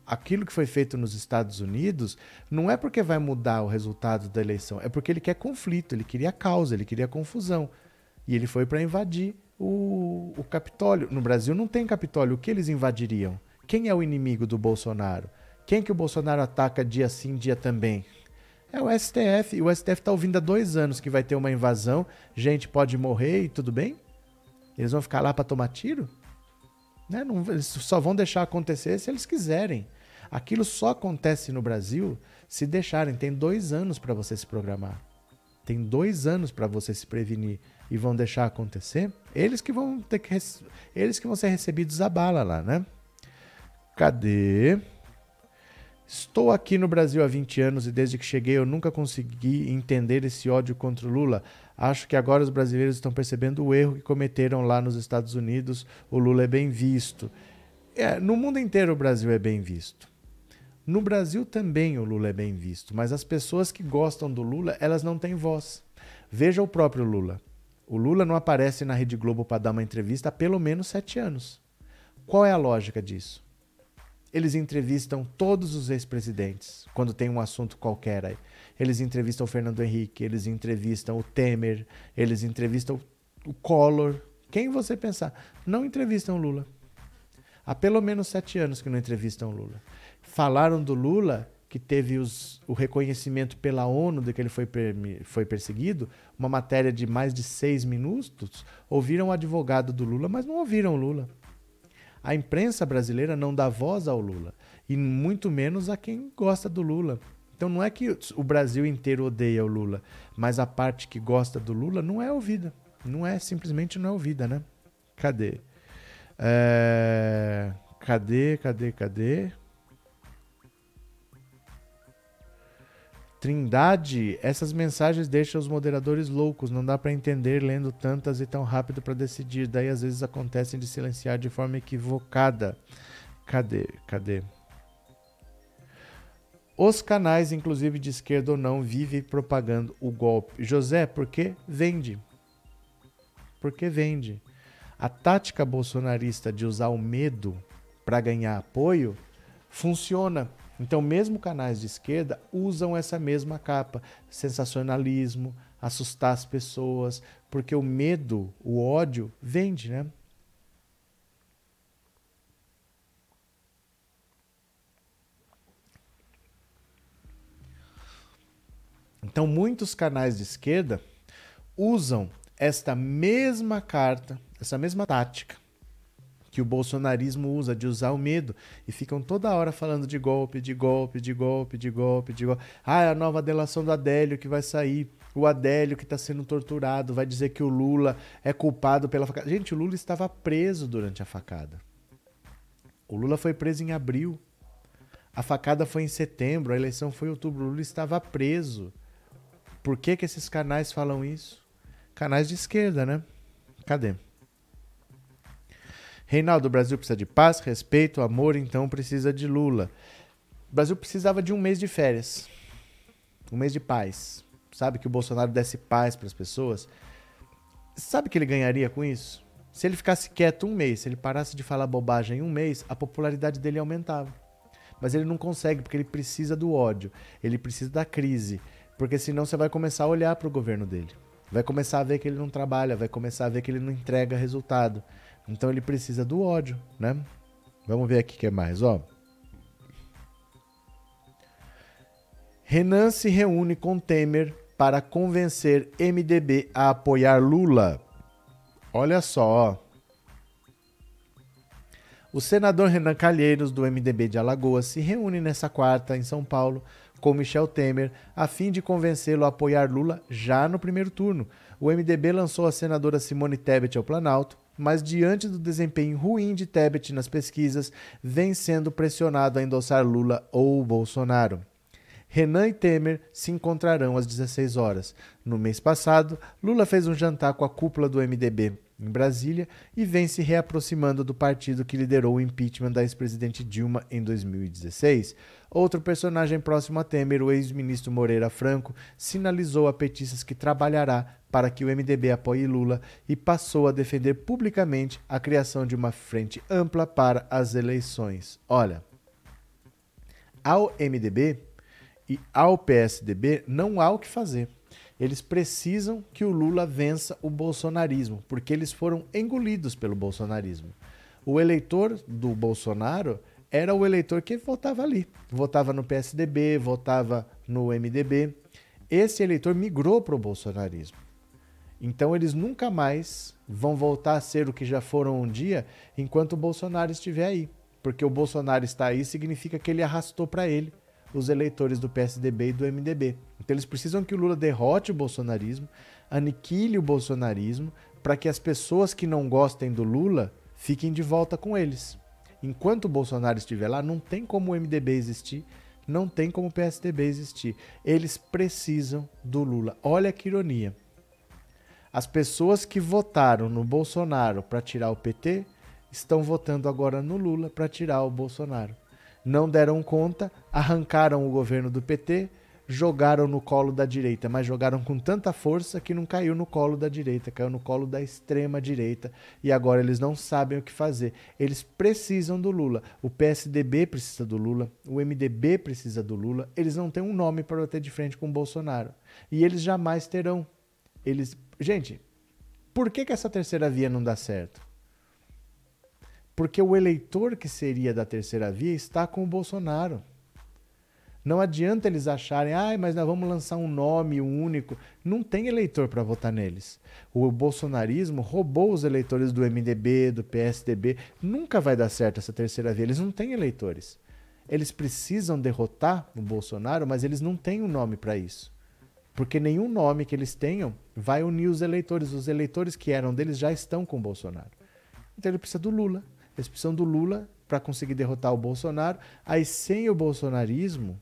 Aquilo que foi feito nos Estados Unidos não é porque vai mudar o resultado da eleição, é porque ele quer conflito, ele queria causa, ele queria confusão. E ele foi para invadir o, o Capitólio. No Brasil não tem Capitólio. O que eles invadiriam? Quem é o inimigo do Bolsonaro? Quem que o Bolsonaro ataca dia sim, dia também? É o STF. E o STF está ouvindo há dois anos que vai ter uma invasão, gente pode morrer e tudo bem? Eles vão ficar lá para tomar tiro? Né? Não, eles só vão deixar acontecer se eles quiserem. Aquilo só acontece no Brasil se deixarem. Tem dois anos para você se programar. Tem dois anos para você se prevenir e vão deixar acontecer. Eles que vão ter que eles que vão ser recebidos a bala lá, né? Cadê? Estou aqui no Brasil há 20 anos e desde que cheguei eu nunca consegui entender esse ódio contra o Lula. Acho que agora os brasileiros estão percebendo o erro que cometeram lá nos Estados Unidos. O Lula é bem visto. É, no mundo inteiro o Brasil é bem visto. No Brasil também o Lula é bem visto, mas as pessoas que gostam do Lula, elas não têm voz. Veja o próprio Lula. O Lula não aparece na Rede Globo para dar uma entrevista há pelo menos sete anos. Qual é a lógica disso? Eles entrevistam todos os ex-presidentes quando tem um assunto qualquer aí. Eles entrevistam o Fernando Henrique, eles entrevistam o Temer, eles entrevistam o Collor. Quem você pensar? Não entrevistam o Lula. Há pelo menos sete anos que não entrevistam o Lula. Falaram do Lula que teve os, o reconhecimento pela ONU de que ele foi, foi perseguido, uma matéria de mais de seis minutos, ouviram o advogado do Lula, mas não ouviram o Lula. A imprensa brasileira não dá voz ao Lula, e muito menos a quem gosta do Lula. Então não é que o Brasil inteiro odeia o Lula, mas a parte que gosta do Lula não é ouvida. Não é, simplesmente não é ouvida, né? Cadê? É... Cadê, cadê, cadê? Trindade, essas mensagens deixam os moderadores loucos, não dá para entender lendo tantas e tão rápido para decidir. Daí às vezes acontecem de silenciar de forma equivocada. Cadê? Cadê? Os canais, inclusive de esquerda ou não, vivem propagando o golpe. José, por que vende? Porque vende. A tática bolsonarista de usar o medo para ganhar apoio funciona então, mesmo canais de esquerda usam essa mesma capa, sensacionalismo, assustar as pessoas, porque o medo, o ódio vende, né? Então, muitos canais de esquerda usam esta mesma carta, essa mesma tática que o bolsonarismo usa, de usar o medo. E ficam toda hora falando de golpe, de golpe, de golpe, de golpe, de golpe. Ah, é a nova delação do Adélio que vai sair. O Adélio que está sendo torturado vai dizer que o Lula é culpado pela facada. Gente, o Lula estava preso durante a facada. O Lula foi preso em abril. A facada foi em setembro, a eleição foi em outubro. O Lula estava preso. Por que, que esses canais falam isso? Canais de esquerda, né? Cadê? Reinaldo, o Brasil precisa de paz, respeito, amor, então precisa de Lula. O Brasil precisava de um mês de férias. Um mês de paz. Sabe que o Bolsonaro desse paz para as pessoas? Sabe que ele ganharia com isso? Se ele ficasse quieto um mês, se ele parasse de falar bobagem em um mês, a popularidade dele aumentava. Mas ele não consegue porque ele precisa do ódio, ele precisa da crise, porque senão você vai começar a olhar para o governo dele. Vai começar a ver que ele não trabalha, vai começar a ver que ele não entrega resultado. Então ele precisa do ódio, né? Vamos ver aqui o que é mais, ó. Renan se reúne com Temer para convencer MDB a apoiar Lula. Olha só, ó. O senador Renan Calheiros, do MDB de Alagoas, se reúne nessa quarta em São Paulo com Michel Temer a fim de convencê-lo a apoiar Lula já no primeiro turno. O MDB lançou a senadora Simone Tebet ao Planalto mas diante do desempenho ruim de Tebet nas pesquisas, vem sendo pressionado a endossar Lula ou Bolsonaro. Renan e Temer se encontrarão às 16 horas. No mês passado, Lula fez um jantar com a cúpula do MDB em Brasília e vem se reaproximando do partido que liderou o impeachment da ex-presidente Dilma em 2016. Outro personagem próximo a Temer, o ex-ministro Moreira Franco, sinalizou a petistas que trabalhará para que o MDB apoie Lula e passou a defender publicamente a criação de uma frente ampla para as eleições. Olha, Ao MDB e ao PSDB não há o que fazer. Eles precisam que o Lula vença o bolsonarismo, porque eles foram engolidos pelo bolsonarismo. O eleitor do Bolsonaro era o eleitor que votava ali. Votava no PSDB, votava no MDB. Esse eleitor migrou para o bolsonarismo. Então eles nunca mais vão voltar a ser o que já foram um dia enquanto o Bolsonaro estiver aí. Porque o Bolsonaro está aí significa que ele arrastou para ele os eleitores do PSDB e do MDB. Então eles precisam que o Lula derrote o bolsonarismo, aniquile o bolsonarismo, para que as pessoas que não gostem do Lula fiquem de volta com eles. Enquanto o Bolsonaro estiver lá, não tem como o MDB existir, não tem como o PSDB existir. Eles precisam do Lula. Olha que ironia. As pessoas que votaram no Bolsonaro para tirar o PT estão votando agora no Lula para tirar o Bolsonaro. Não deram conta, arrancaram o governo do PT, jogaram no colo da direita, mas jogaram com tanta força que não caiu no colo da direita, caiu no colo da extrema direita e agora eles não sabem o que fazer. Eles precisam do Lula. O PSDB precisa do Lula, o MDB precisa do Lula. Eles não têm um nome para bater de frente com o Bolsonaro e eles jamais terão. Eles, gente, por que que essa terceira via não dá certo? Porque o eleitor que seria da terceira via está com o Bolsonaro. Não adianta eles acharem, ah, mas nós vamos lançar um nome único. Não tem eleitor para votar neles. O bolsonarismo roubou os eleitores do MDB, do PSDB. Nunca vai dar certo essa terceira via. Eles não têm eleitores. Eles precisam derrotar o Bolsonaro, mas eles não têm um nome para isso. Porque nenhum nome que eles tenham vai unir os eleitores. Os eleitores que eram deles já estão com o Bolsonaro. Então ele precisa do Lula. Eles precisam do Lula para conseguir derrotar o Bolsonaro. Aí, sem o bolsonarismo,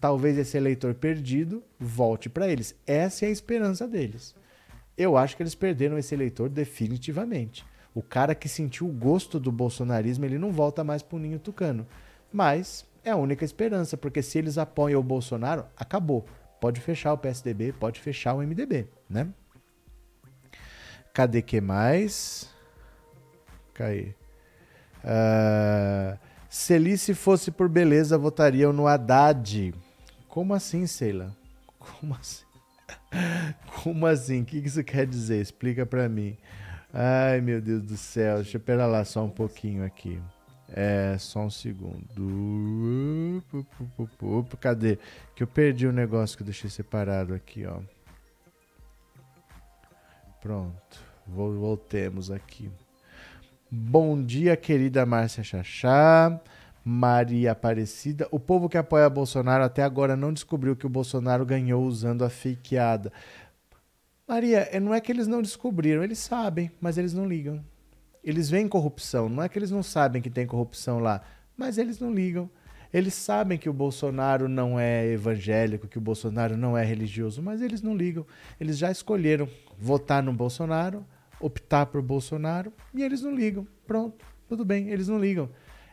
talvez esse eleitor perdido volte para eles. Essa é a esperança deles. Eu acho que eles perderam esse eleitor definitivamente. O cara que sentiu o gosto do bolsonarismo, ele não volta mais para o ninho tucano. Mas é a única esperança, porque se eles apoiam o Bolsonaro, acabou. Pode fechar o PSDB, pode fechar o MDB, né? Cadê que mais? Cai. Uh, se Alice fosse por beleza, votariam no Haddad. Como assim, Sheila? Como assim? Como assim? O que isso quer dizer? Explica para mim. Ai, meu Deus do céu. Deixa eu esperar lá só um pouquinho aqui. É, só um segundo. Cadê? Que eu perdi o um negócio que eu deixei separado aqui, ó. Pronto. Voltemos aqui. Bom dia, querida Márcia Chachá. Maria Aparecida. O povo que apoia Bolsonaro até agora não descobriu que o Bolsonaro ganhou usando a fakeada. Maria, é, não é que eles não descobriram, eles sabem, mas eles não ligam. Eles veem corrupção, não é que eles não sabem que tem corrupção lá, mas eles não ligam. Eles sabem que o Bolsonaro não é evangélico, que o Bolsonaro não é religioso, mas eles não ligam. Eles já escolheram votar no Bolsonaro, optar por Bolsonaro, e eles não ligam. Pronto, tudo bem, eles não ligam.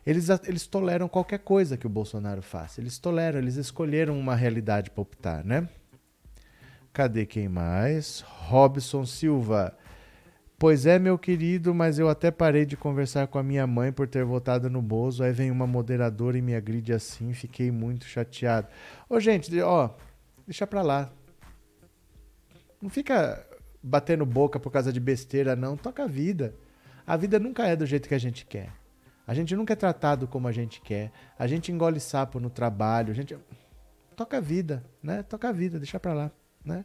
Eles, eles toleram qualquer coisa que o Bolsonaro faça. Eles toleram, eles escolheram uma realidade para optar, né? Cadê quem mais? Robson Silva. Pois é, meu querido, mas eu até parei de conversar com a minha mãe por ter votado no Bozo. Aí vem uma moderadora e me agride assim. Fiquei muito chateado. Ô, gente, ó, deixa pra lá. Não fica batendo boca por causa de besteira, não. Toca a vida. A vida nunca é do jeito que a gente quer. A gente nunca é tratado como a gente quer. A gente engole sapo no trabalho. A gente toca a vida, né? Toca a vida, deixa pra lá, né?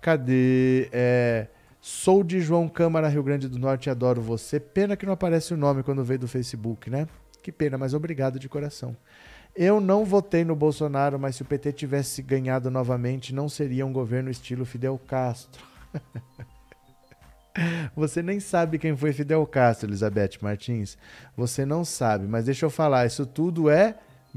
Cadê? É... Sou de João Câmara, Rio Grande do Norte, adoro você. Pena que não aparece o nome quando veio do Facebook, né? Que pena, mas obrigado de coração. Eu não votei no Bolsonaro, mas se o PT tivesse ganhado novamente, não seria um governo estilo Fidel Castro. Você nem sabe quem foi Fidel Castro, Elizabeth Martins. Você não sabe, mas deixa eu falar, isso tudo é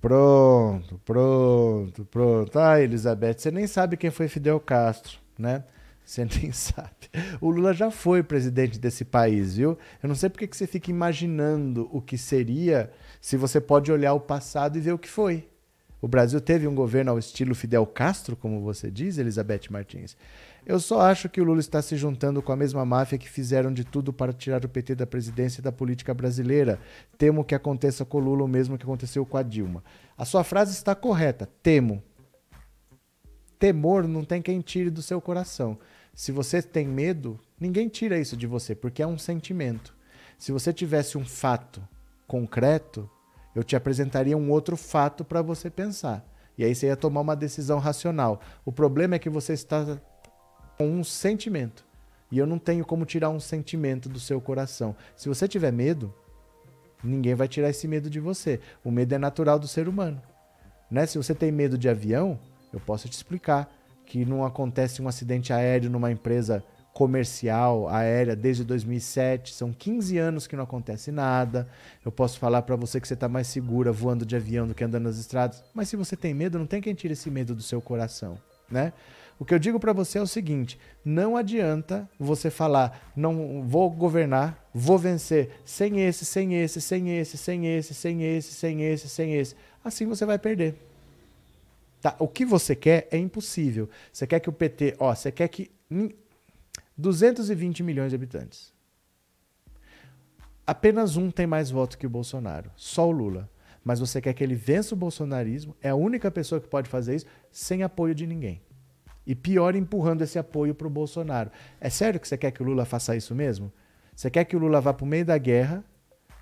Pronto, pronto, pronto. Ah, Elizabeth, você nem sabe quem foi Fidel Castro, né? Você nem sabe. O Lula já foi presidente desse país, viu? Eu não sei porque que você fica imaginando o que seria se você pode olhar o passado e ver o que foi. O Brasil teve um governo ao estilo Fidel Castro, como você diz, Elizabeth Martins. Eu só acho que o Lula está se juntando com a mesma máfia que fizeram de tudo para tirar o PT da presidência e da política brasileira. Temo que aconteça com o Lula o mesmo que aconteceu com a Dilma. A sua frase está correta. Temo. Temor não tem quem tire do seu coração. Se você tem medo, ninguém tira isso de você, porque é um sentimento. Se você tivesse um fato concreto, eu te apresentaria um outro fato para você pensar. E aí você ia tomar uma decisão racional. O problema é que você está um sentimento. E eu não tenho como tirar um sentimento do seu coração. Se você tiver medo, ninguém vai tirar esse medo de você. O medo é natural do ser humano. Né? Se você tem medo de avião, eu posso te explicar que não acontece um acidente aéreo numa empresa comercial aérea desde 2007. São 15 anos que não acontece nada. Eu posso falar para você que você está mais segura voando de avião do que andando nas estradas. Mas se você tem medo, não tem quem tire esse medo do seu coração, né? O que eu digo para você é o seguinte: não adianta você falar, não vou governar, vou vencer sem esse, sem esse, sem esse, sem esse, sem esse, sem esse, sem esse. Assim você vai perder. Tá? O que você quer é impossível. Você quer que o PT, ó, você quer que 220 milhões de habitantes. Apenas um tem mais votos que o Bolsonaro, só o Lula. Mas você quer que ele vença o bolsonarismo, é a única pessoa que pode fazer isso sem apoio de ninguém. E pior, empurrando esse apoio para o Bolsonaro. É sério que você quer que o Lula faça isso mesmo? Você quer que o Lula vá para o meio da guerra,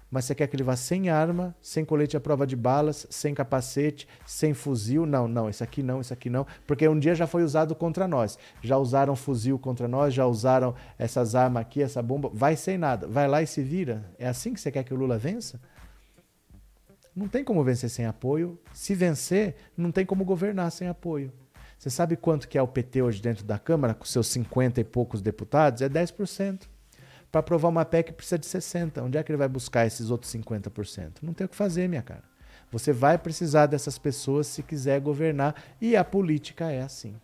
mas você quer que ele vá sem arma, sem colete à prova de balas, sem capacete, sem fuzil? Não, não, isso aqui não, isso aqui não, porque um dia já foi usado contra nós. Já usaram fuzil contra nós, já usaram essas armas aqui, essa bomba. Vai sem nada, vai lá e se vira. É assim que você quer que o Lula vença? Não tem como vencer sem apoio. Se vencer, não tem como governar sem apoio. Você sabe quanto que é o PT hoje dentro da Câmara, com seus 50 e poucos deputados? É 10%. Para aprovar uma PEC precisa de 60%. Onde é que ele vai buscar esses outros 50%? Não tem o que fazer, minha cara. Você vai precisar dessas pessoas se quiser governar. E a política é assim.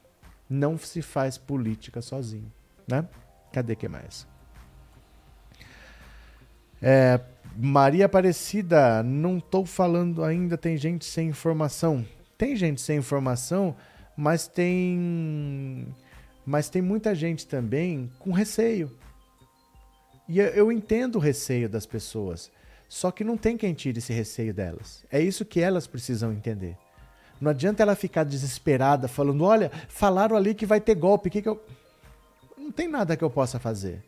Não se faz política sozinho. Né? Cadê que mais? É, Maria Aparecida, não estou falando ainda, tem gente sem informação. Tem gente sem informação mas tem mas tem muita gente também com receio. E eu entendo o receio das pessoas, só que não tem quem tire esse receio delas. É isso que elas precisam entender. Não adianta ela ficar desesperada falando: olha, falaram ali que vai ter golpe, que, que eu. Não tem nada que eu possa fazer.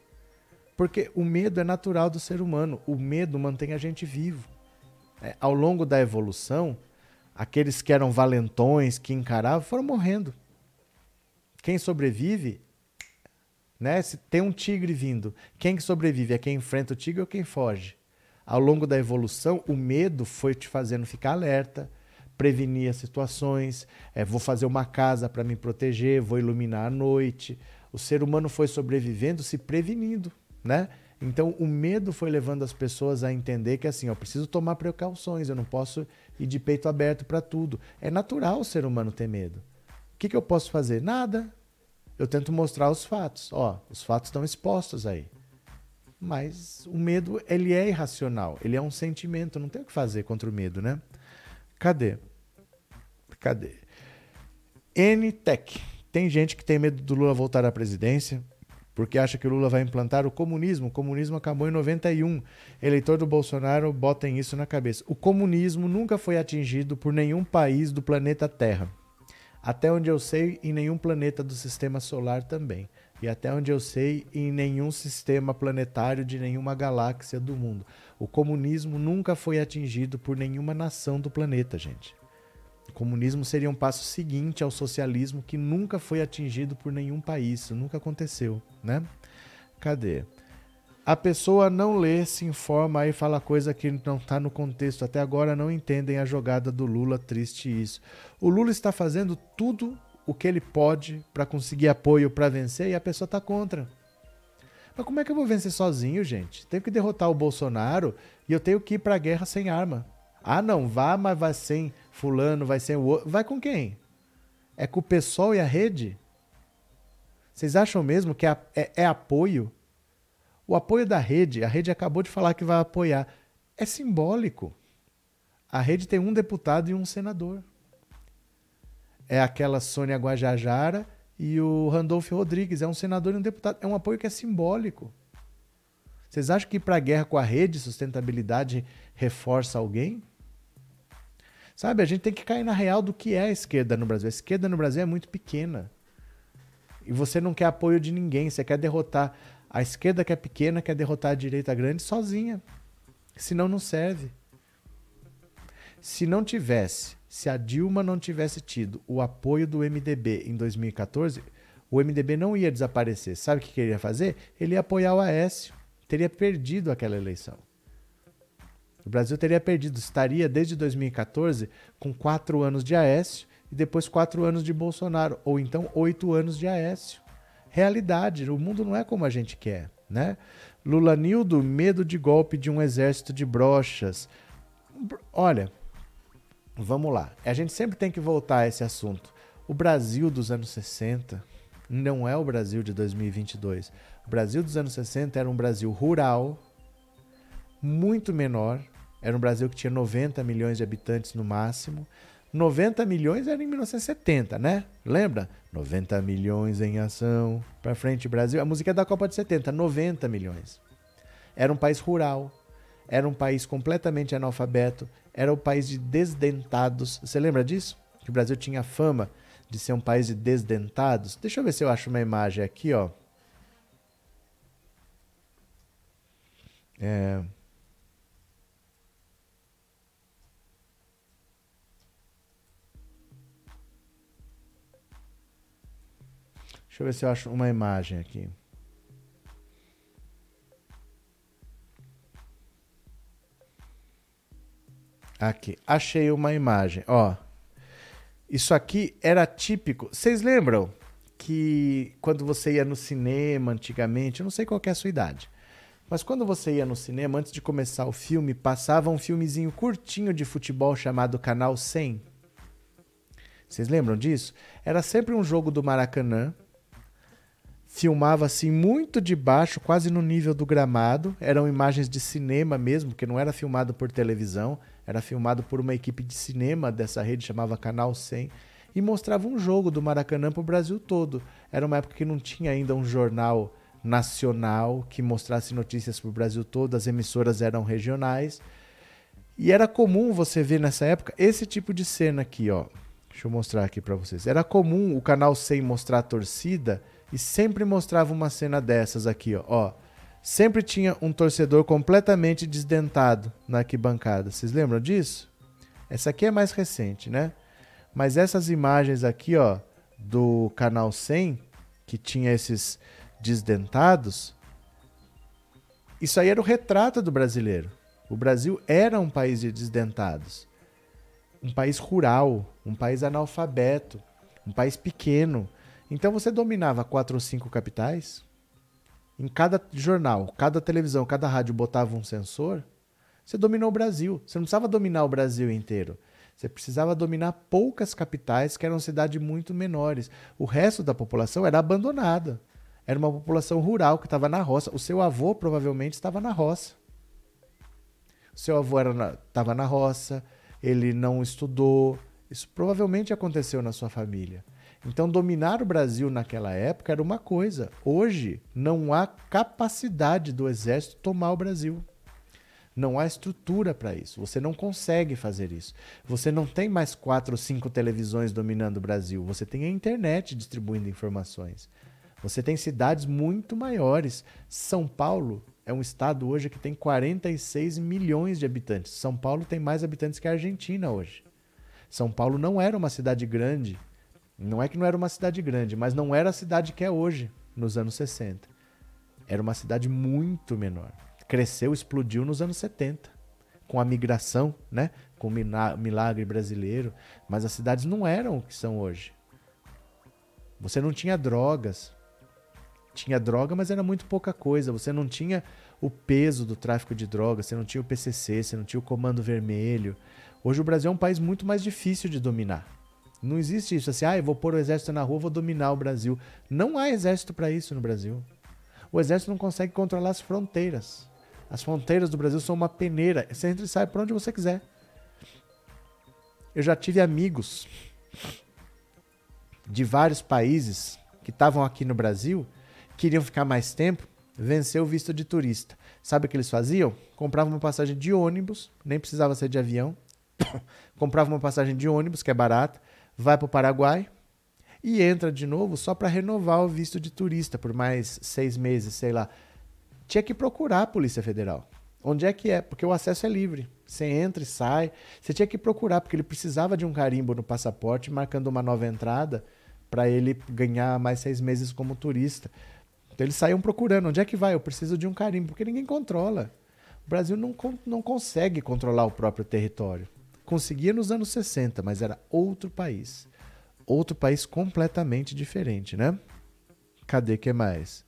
Porque o medo é natural do ser humano. O medo mantém a gente vivo. É, ao longo da evolução, aqueles que eram valentões, que encaravam, foram morrendo. Quem sobrevive, né? Se tem um tigre vindo, quem que sobrevive é quem enfrenta o tigre ou quem foge. Ao longo da evolução, o medo foi te fazendo ficar alerta, prevenir as situações, é, vou fazer uma casa para me proteger, vou iluminar a noite. O ser humano foi sobrevivendo se prevenindo, né? Então o medo foi levando as pessoas a entender que assim, eu preciso tomar precauções, eu não posso ir de peito aberto para tudo. É natural o ser humano ter medo. O que, que eu posso fazer? Nada. Eu tento mostrar os fatos. Ó, os fatos estão expostos aí. Mas o medo, ele é irracional. Ele é um sentimento. Não tem o que fazer contra o medo, né? Cadê? Cadê? NTEC. Tem gente que tem medo do Lula voltar à presidência porque acha que o Lula vai implantar o comunismo. O comunismo acabou em 91. Eleitor do Bolsonaro botem isso na cabeça. O comunismo nunca foi atingido por nenhum país do planeta Terra. Até onde eu sei, em nenhum planeta do sistema solar também. E até onde eu sei, em nenhum sistema planetário de nenhuma galáxia do mundo. O comunismo nunca foi atingido por nenhuma nação do planeta, gente. O comunismo seria um passo seguinte ao socialismo que nunca foi atingido por nenhum país, nunca aconteceu, né? Cadê? A pessoa não lê, se informa aí fala coisa que não está no contexto. Até agora não entendem a jogada do Lula, triste isso. O Lula está fazendo tudo o que ele pode para conseguir apoio para vencer e a pessoa está contra. Mas como é que eu vou vencer sozinho, gente? Tenho que derrotar o Bolsonaro e eu tenho que ir para a guerra sem arma. Ah, não, vá, mas vai sem fulano, vai sem o outro. Vai com quem? É com o pessoal e a rede? Vocês acham mesmo que é, é, é apoio? O apoio da rede, a rede acabou de falar que vai apoiar. É simbólico. A rede tem um deputado e um senador. É aquela Sônia Guajajara e o Randolfo Rodrigues. É um senador e um deputado. É um apoio que é simbólico. Vocês acham que para a guerra com a rede, sustentabilidade, reforça alguém? Sabe, a gente tem que cair na real do que é a esquerda no Brasil. A esquerda no Brasil é muito pequena. E você não quer apoio de ninguém, você quer derrotar. A esquerda que é pequena quer derrotar a direita grande sozinha. Senão não serve. Se não tivesse, se a Dilma não tivesse tido o apoio do MDB em 2014, o MDB não ia desaparecer. Sabe o que ele ia fazer? Ele ia apoiar o Aécio. Teria perdido aquela eleição. O Brasil teria perdido, estaria desde 2014 com quatro anos de Aécio e depois quatro anos de Bolsonaro, ou então oito anos de Aécio. Realidade, o mundo não é como a gente quer, né? Lula Nildo, medo de golpe de um exército de brochas. Olha, vamos lá. A gente sempre tem que voltar a esse assunto. O Brasil dos anos 60 não é o Brasil de 2022. O Brasil dos anos 60 era um Brasil rural, muito menor. Era um Brasil que tinha 90 milhões de habitantes no máximo. 90 milhões era em 1970, né? Lembra? 90 milhões em ação. Para frente, Brasil. A música é da Copa de 70, 90 milhões. Era um país rural. Era um país completamente analfabeto. Era um país de desdentados. Você lembra disso? Que o Brasil tinha fama de ser um país de desdentados. Deixa eu ver se eu acho uma imagem aqui, ó. É. Deixa eu ver se eu acho uma imagem aqui. Aqui, achei uma imagem. Ó, isso aqui era típico. Vocês lembram que quando você ia no cinema antigamente, eu não sei qual é a sua idade, mas quando você ia no cinema, antes de começar o filme, passava um filmezinho curtinho de futebol chamado Canal 100. Vocês lembram disso? Era sempre um jogo do Maracanã filmava assim muito de baixo, quase no nível do gramado. Eram imagens de cinema mesmo, que não era filmado por televisão, era filmado por uma equipe de cinema dessa rede chamava Canal 100 e mostrava um jogo do Maracanã para o Brasil todo. Era uma época que não tinha ainda um jornal nacional que mostrasse notícias para o Brasil todo, as emissoras eram regionais. E era comum você ver nessa época esse tipo de cena aqui, ó. Deixa eu mostrar aqui para vocês. Era comum o canal 100 mostrar a torcida e sempre mostrava uma cena dessas aqui, ó. ó. Sempre tinha um torcedor completamente desdentado na arquibancada. Vocês lembram disso? Essa aqui é mais recente, né? Mas essas imagens aqui, ó, do canal 100, que tinha esses desdentados, isso aí era o retrato do brasileiro. O Brasil era um país de desdentados. Um país rural, um país analfabeto, um país pequeno, então você dominava quatro ou cinco capitais. Em cada jornal, cada televisão, cada rádio botava um sensor. Você dominou o Brasil. Você não precisava dominar o Brasil inteiro. Você precisava dominar poucas capitais que eram cidades muito menores. O resto da população era abandonada. Era uma população rural que estava na roça. O seu avô provavelmente estava na roça. O seu avô estava na, na roça, ele não estudou. Isso provavelmente aconteceu na sua família. Então, dominar o Brasil naquela época era uma coisa. Hoje, não há capacidade do exército tomar o Brasil. Não há estrutura para isso. Você não consegue fazer isso. Você não tem mais quatro ou cinco televisões dominando o Brasil. Você tem a internet distribuindo informações. Você tem cidades muito maiores. São Paulo é um estado hoje que tem 46 milhões de habitantes. São Paulo tem mais habitantes que a Argentina hoje. São Paulo não era uma cidade grande não é que não era uma cidade grande, mas não era a cidade que é hoje, nos anos 60. Era uma cidade muito menor. Cresceu, explodiu nos anos 70, com a migração, né? com o milagre brasileiro. Mas as cidades não eram o que são hoje. Você não tinha drogas. Tinha droga, mas era muito pouca coisa. Você não tinha o peso do tráfico de drogas, você não tinha o PCC, você não tinha o Comando Vermelho. Hoje o Brasil é um país muito mais difícil de dominar. Não existe isso assim, ah, eu vou pôr o exército na rua, vou dominar o Brasil. Não há exército para isso no Brasil. O exército não consegue controlar as fronteiras. As fronteiras do Brasil são uma peneira. Você entra e sai para onde você quiser. Eu já tive amigos de vários países que estavam aqui no Brasil, queriam ficar mais tempo, vencer o visto de turista. Sabe o que eles faziam? Compravam uma passagem de ônibus, nem precisava ser de avião. Comprava uma passagem de ônibus, que é barata, vai para o Paraguai e entra de novo só para renovar o visto de turista por mais seis meses, sei lá. Tinha que procurar a Polícia Federal. Onde é que é? Porque o acesso é livre. Você entra e sai. Você tinha que procurar, porque ele precisava de um carimbo no passaporte marcando uma nova entrada para ele ganhar mais seis meses como turista. Então eles saíam procurando. Onde é que vai? Eu preciso de um carimbo, porque ninguém controla. O Brasil não, não consegue controlar o próprio território. Conseguia nos anos 60, mas era outro país. Outro país completamente diferente, né? Cadê que mais?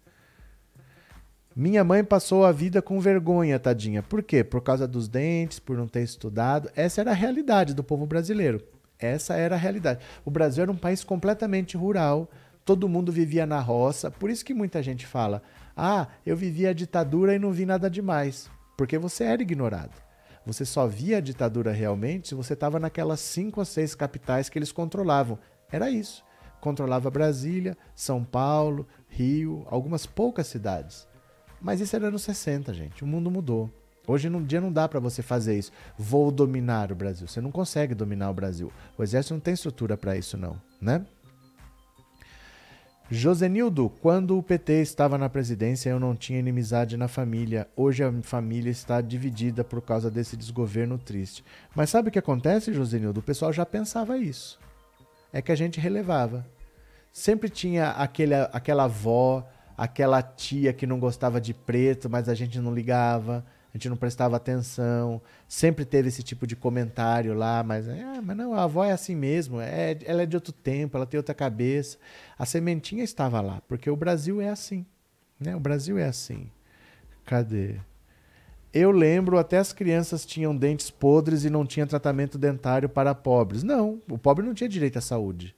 Minha mãe passou a vida com vergonha, tadinha. Por quê? Por causa dos dentes, por não ter estudado. Essa era a realidade do povo brasileiro. Essa era a realidade. O Brasil era um país completamente rural, todo mundo vivia na roça. Por isso que muita gente fala: ah, eu vivi a ditadura e não vi nada demais. Porque você era ignorado. Você só via a ditadura realmente se você estava naquelas cinco ou seis capitais que eles controlavam. Era isso. Controlava Brasília, São Paulo, Rio, algumas poucas cidades. Mas isso era anos 60, gente. O mundo mudou. Hoje em dia não dá para você fazer isso. Vou dominar o Brasil. Você não consegue dominar o Brasil. O exército não tem estrutura para isso não, né? Josenildo, quando o PT estava na presidência, eu não tinha inimizade na família. Hoje a família está dividida por causa desse desgoverno triste. Mas sabe o que acontece, Josenildo? O pessoal já pensava isso. É que a gente relevava. Sempre tinha aquele, aquela avó, aquela tia que não gostava de preto, mas a gente não ligava, a gente não prestava atenção. Sempre teve esse tipo de comentário lá, mas, é, mas não, a avó é assim mesmo, é, ela é de outro tempo, ela tem outra cabeça. A sementinha estava lá, porque o Brasil é assim. Né? O Brasil é assim. Cadê? Eu lembro, até as crianças tinham dentes podres e não tinha tratamento dentário para pobres. Não, o pobre não tinha direito à saúde.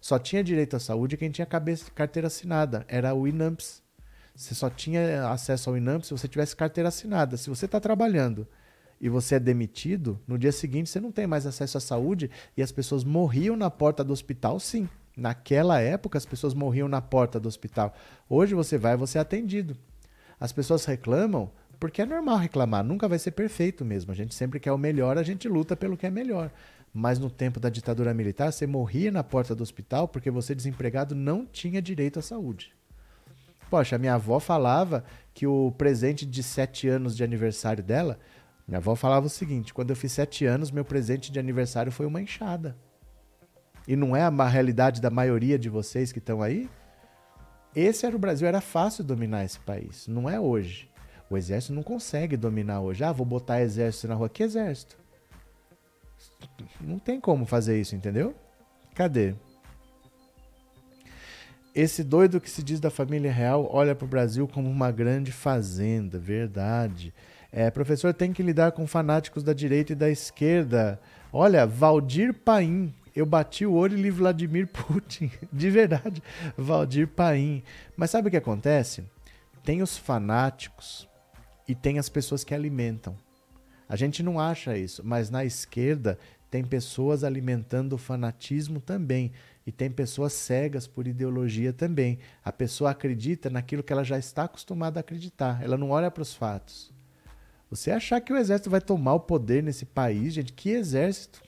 Só tinha direito à saúde quem tinha cabeça, carteira assinada. Era o INAMPS. Você só tinha acesso ao INAMPS se você tivesse carteira assinada. Se você está trabalhando e você é demitido, no dia seguinte você não tem mais acesso à saúde e as pessoas morriam na porta do hospital, sim. Naquela época as pessoas morriam na porta do hospital. Hoje você vai você é atendido. As pessoas reclamam porque é normal reclamar, nunca vai ser perfeito mesmo. A gente sempre quer o melhor, a gente luta pelo que é melhor mas no tempo da ditadura militar você morria na porta do hospital porque você, desempregado, não tinha direito à saúde. Poxa, minha avó falava que o presente de sete anos de aniversário dela, minha avó falava o seguinte: quando eu fiz sete anos, meu presente de aniversário foi uma enxada. E não é a realidade da maioria de vocês que estão aí? Esse era o Brasil, era fácil dominar esse país, não é hoje. O exército não consegue dominar hoje. Ah, vou botar exército na rua. Que exército? Não tem como fazer isso, entendeu? Cadê? Esse doido que se diz da família real olha para o Brasil como uma grande fazenda, verdade. É, professor, tem que lidar com fanáticos da direita e da esquerda. Olha, Valdir Paim. Eu bati o olho e li Vladimir Putin. De verdade, Valdir Paim. Mas sabe o que acontece? Tem os fanáticos e tem as pessoas que alimentam. A gente não acha isso, mas na esquerda tem pessoas alimentando o fanatismo também. E tem pessoas cegas por ideologia também. A pessoa acredita naquilo que ela já está acostumada a acreditar. Ela não olha para os fatos. Você achar que o exército vai tomar o poder nesse país, gente? Que exército?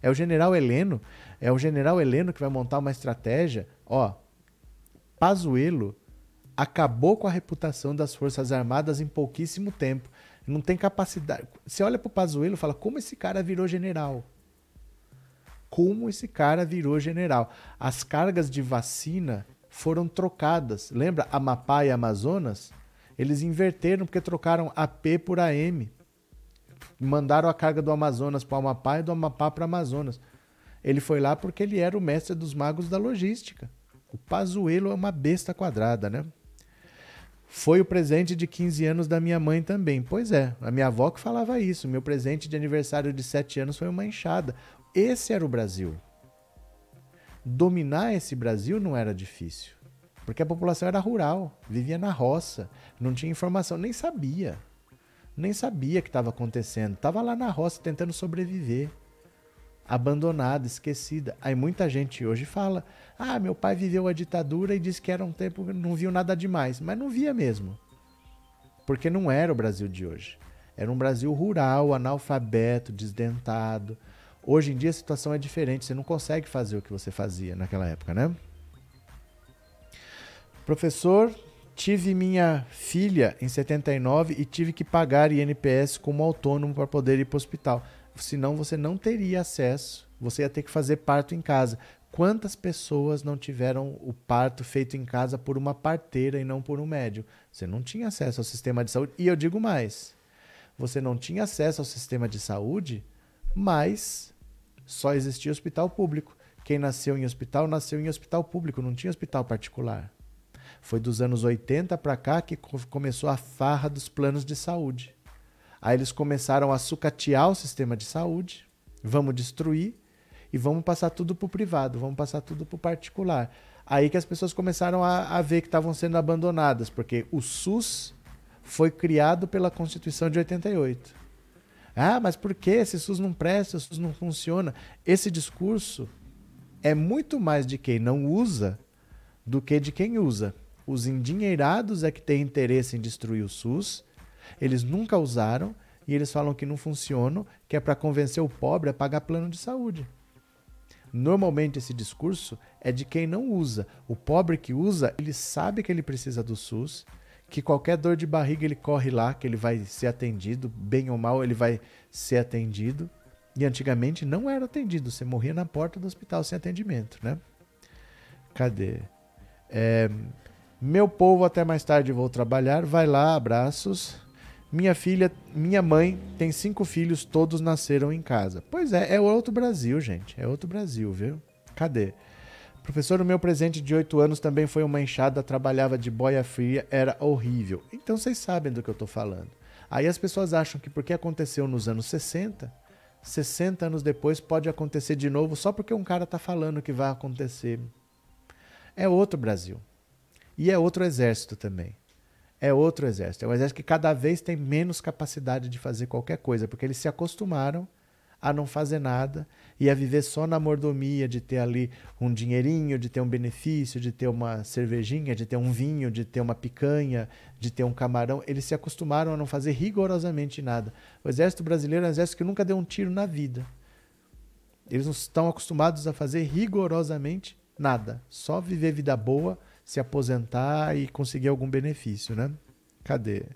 É o general Heleno? É o general Heleno que vai montar uma estratégia? Ó, Pazuello acabou com a reputação das Forças Armadas em pouquíssimo tempo não tem capacidade. Você olha pro Pazuello e fala, como esse cara virou general? Como esse cara virou general? As cargas de vacina foram trocadas. Lembra Amapá e Amazonas? Eles inverteram porque trocaram AP por AM. Mandaram a carga do Amazonas para o Amapá e do Amapá para Amazonas. Ele foi lá porque ele era o mestre dos magos da logística. O Pazuello é uma besta quadrada, né? Foi o presente de 15 anos da minha mãe também. Pois é, a minha avó que falava isso. Meu presente de aniversário de 7 anos foi uma enxada. Esse era o Brasil. Dominar esse Brasil não era difícil. Porque a população era rural, vivia na roça, não tinha informação, nem sabia. Nem sabia o que estava acontecendo. Estava lá na roça tentando sobreviver. Abandonada, esquecida. Aí muita gente hoje fala: ah, meu pai viveu a ditadura e disse que era um tempo que não viu nada demais. Mas não via mesmo. Porque não era o Brasil de hoje. Era um Brasil rural, analfabeto, desdentado. Hoje em dia a situação é diferente. Você não consegue fazer o que você fazia naquela época, né? Professor, tive minha filha em 79 e tive que pagar INPS como autônomo para poder ir para o hospital. Senão você não teria acesso. Você ia ter que fazer parto em casa. Quantas pessoas não tiveram o parto feito em casa por uma parteira e não por um médico? Você não tinha acesso ao sistema de saúde. E eu digo mais: você não tinha acesso ao sistema de saúde, mas só existia hospital público. Quem nasceu em hospital, nasceu em hospital público, não tinha hospital particular. Foi dos anos 80 para cá que começou a farra dos planos de saúde. Aí eles começaram a sucatear o sistema de saúde, vamos destruir e vamos passar tudo para o privado, vamos passar tudo para o particular. Aí que as pessoas começaram a, a ver que estavam sendo abandonadas, porque o SUS foi criado pela Constituição de 88. Ah, mas por que esse SUS não presta, o SUS não funciona? Esse discurso é muito mais de quem não usa do que de quem usa. Os endinheirados é que têm interesse em destruir o SUS, eles nunca usaram e eles falam que não funciona, que é para convencer o pobre a pagar plano de saúde. Normalmente esse discurso é de quem não usa. O pobre que usa, ele sabe que ele precisa do SUS, que qualquer dor de barriga ele corre lá, que ele vai ser atendido, bem ou mal ele vai ser atendido. E antigamente não era atendido, você morria na porta do hospital sem atendimento, né? Cadê? É, meu povo, até mais tarde vou trabalhar. Vai lá, abraços. Minha filha, minha mãe tem cinco filhos, todos nasceram em casa. Pois é, é outro Brasil, gente. É outro Brasil, viu? Cadê? Professor, o meu presente de oito anos também foi uma enxada, trabalhava de boia fria, era horrível. Então vocês sabem do que eu estou falando. Aí as pessoas acham que porque aconteceu nos anos 60, 60 anos depois pode acontecer de novo só porque um cara está falando que vai acontecer. É outro Brasil. E é outro exército também é outro exército. É um exército que cada vez tem menos capacidade de fazer qualquer coisa, porque eles se acostumaram a não fazer nada e a viver só na mordomia, de ter ali um dinheirinho, de ter um benefício, de ter uma cervejinha, de ter um vinho, de ter uma picanha, de ter um camarão. Eles se acostumaram a não fazer rigorosamente nada. O exército brasileiro é um exército que nunca deu um tiro na vida. Eles não estão acostumados a fazer rigorosamente nada, só viver vida boa se aposentar e conseguir algum benefício, né? Cadê?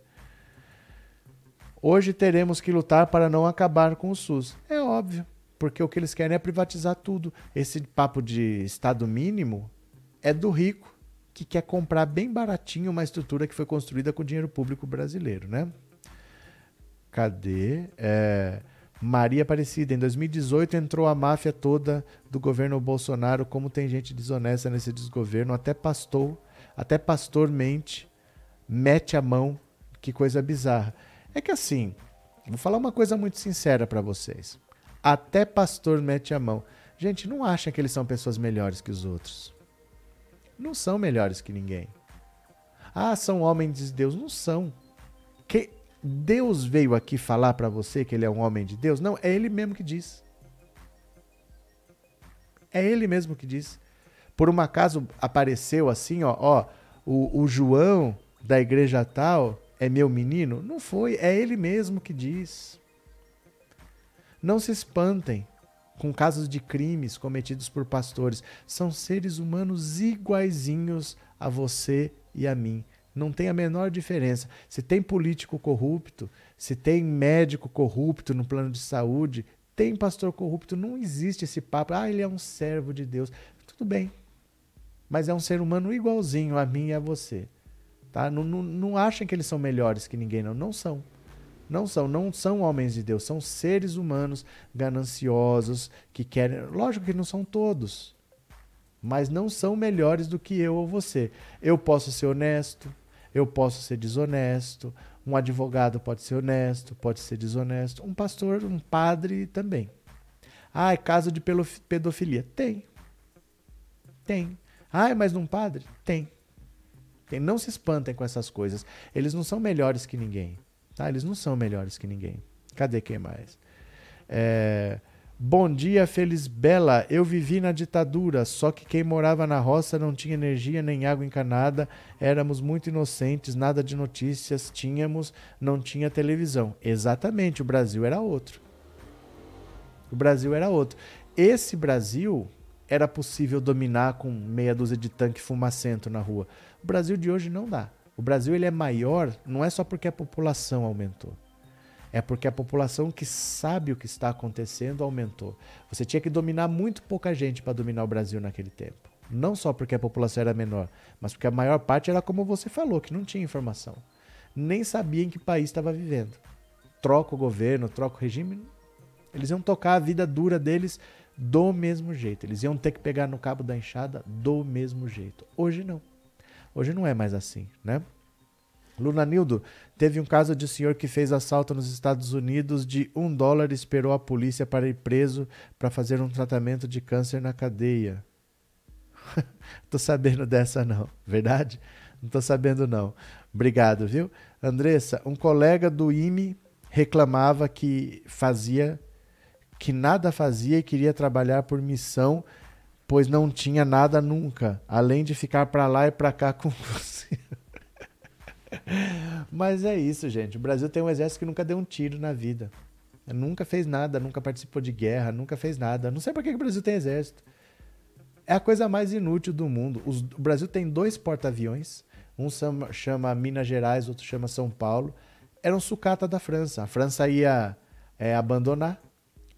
Hoje teremos que lutar para não acabar com o SUS. É óbvio, porque o que eles querem é privatizar tudo. Esse papo de Estado mínimo é do rico que quer comprar bem baratinho uma estrutura que foi construída com dinheiro público brasileiro, né? Cadê? É... Maria Aparecida, em 2018 entrou a máfia toda do governo Bolsonaro, como tem gente desonesta nesse desgoverno, até pastor, até pastor mente, mete a mão, que coisa bizarra. É que assim, vou falar uma coisa muito sincera para vocês. Até pastor mete a mão. Gente, não acha que eles são pessoas melhores que os outros. Não são melhores que ninguém. Ah, são homens de Deus. Não são. Que Deus veio aqui falar para você que ele é um homem de Deus? Não, é ele mesmo que diz. É ele mesmo que diz. Por um acaso apareceu assim, ó, ó o, o João da igreja tal é meu menino? Não foi, é ele mesmo que diz. Não se espantem com casos de crimes cometidos por pastores. São seres humanos iguaizinhos a você e a mim. Não tem a menor diferença. Se tem político corrupto, se tem médico corrupto no plano de saúde, tem pastor corrupto, não existe esse papo. Ah, ele é um servo de Deus. Tudo bem. Mas é um ser humano igualzinho a mim e a você. Tá? Não, não, não achem que eles são melhores que ninguém, não. Não são. Não são, não são homens de Deus, são seres humanos gananciosos que querem. Lógico que não são todos, mas não são melhores do que eu ou você. Eu posso ser honesto, Eu posso ser desonesto, um advogado pode ser honesto, pode ser desonesto, um pastor, um padre também. Ah, é caso de pedofilia? Tem. Tem. Ah, mas num padre? Tem. Tem. Não se espantem com essas coisas. Eles não são melhores que ninguém. Tá? Eles não são melhores que ninguém. Cadê quem mais? É... Bom dia, Feliz Bela. Eu vivi na ditadura, só que quem morava na roça não tinha energia nem água encanada. Éramos muito inocentes, nada de notícias tínhamos, não tinha televisão. Exatamente, o Brasil era outro. O Brasil era outro. Esse Brasil era possível dominar com meia dúzia de tanque fumacento na rua. O Brasil de hoje não dá. O Brasil ele é maior, não é só porque a população aumentou. É porque a população que sabe o que está acontecendo aumentou. Você tinha que dominar muito pouca gente para dominar o Brasil naquele tempo. Não só porque a população era menor, mas porque a maior parte era como você falou, que não tinha informação. Nem sabia em que país estava vivendo. Troca o governo, troca o regime. Eles iam tocar a vida dura deles do mesmo jeito. Eles iam ter que pegar no cabo da enxada do mesmo jeito. Hoje não. Hoje não é mais assim, né? Lunanildo, teve um caso de senhor que fez assalto nos Estados Unidos de um dólar e esperou a polícia para ir preso para fazer um tratamento de câncer na cadeia. tô sabendo dessa não, verdade? Não tô sabendo não. Obrigado, viu? Andressa, um colega do IME reclamava que fazia que nada fazia e queria trabalhar por missão, pois não tinha nada nunca, além de ficar para lá e para cá com você. Mas é isso, gente. O Brasil tem um exército que nunca deu um tiro na vida. Nunca fez nada, nunca participou de guerra, nunca fez nada. Não sei por que o Brasil tem exército. É a coisa mais inútil do mundo. Os, o Brasil tem dois porta-aviões. Um chama, Minas Gerais, outro chama São Paulo. Era um sucata da França. A França ia é, abandonar,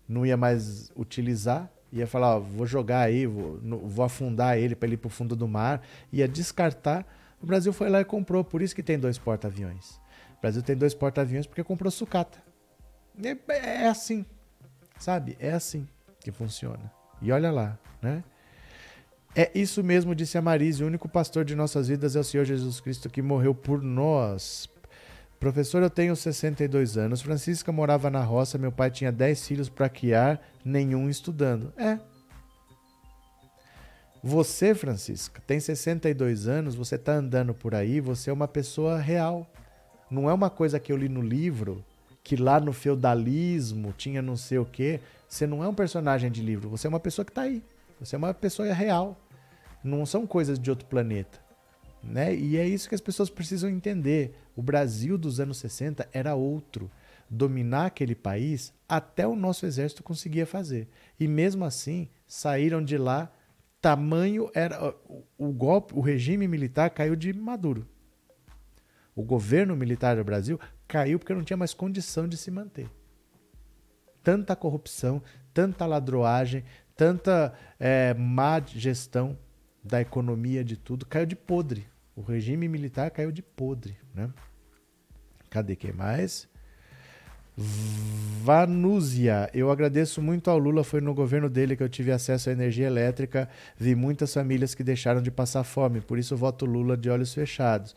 não ia mais utilizar, ia falar: ó, vou jogar aí, vou, vou afundar ele para ele ir para o fundo do mar, ia descartar o Brasil foi lá e comprou, por isso que tem dois porta-aviões. O Brasil tem dois porta-aviões porque comprou sucata. É, é assim, sabe? É assim que funciona. E olha lá, né? É isso mesmo, disse a Marise. O único pastor de nossas vidas é o Senhor Jesus Cristo que morreu por nós. Professor, eu tenho 62 anos. Francisca morava na roça. Meu pai tinha 10 filhos para criar, nenhum estudando. É, você, Francisca, tem 62 anos, você está andando por aí, você é uma pessoa real. Não é uma coisa que eu li no livro, que lá no feudalismo tinha não sei o quê. Você não é um personagem de livro, você é uma pessoa que está aí. Você é uma pessoa real. Não são coisas de outro planeta. Né? E é isso que as pessoas precisam entender. O Brasil dos anos 60 era outro. Dominar aquele país, até o nosso exército conseguia fazer. E mesmo assim, saíram de lá tamanho era o golpe, o regime militar caiu de Maduro. O governo militar do Brasil caiu porque não tinha mais condição de se manter. Tanta corrupção, tanta ladroagem, tanta é, má gestão da economia de tudo, caiu de podre. O regime militar caiu de podre, né? Cadê quem mais? Vanúzia, eu agradeço muito ao Lula, foi no governo dele que eu tive acesso à energia elétrica, vi muitas famílias que deixaram de passar fome, por isso voto Lula de olhos fechados.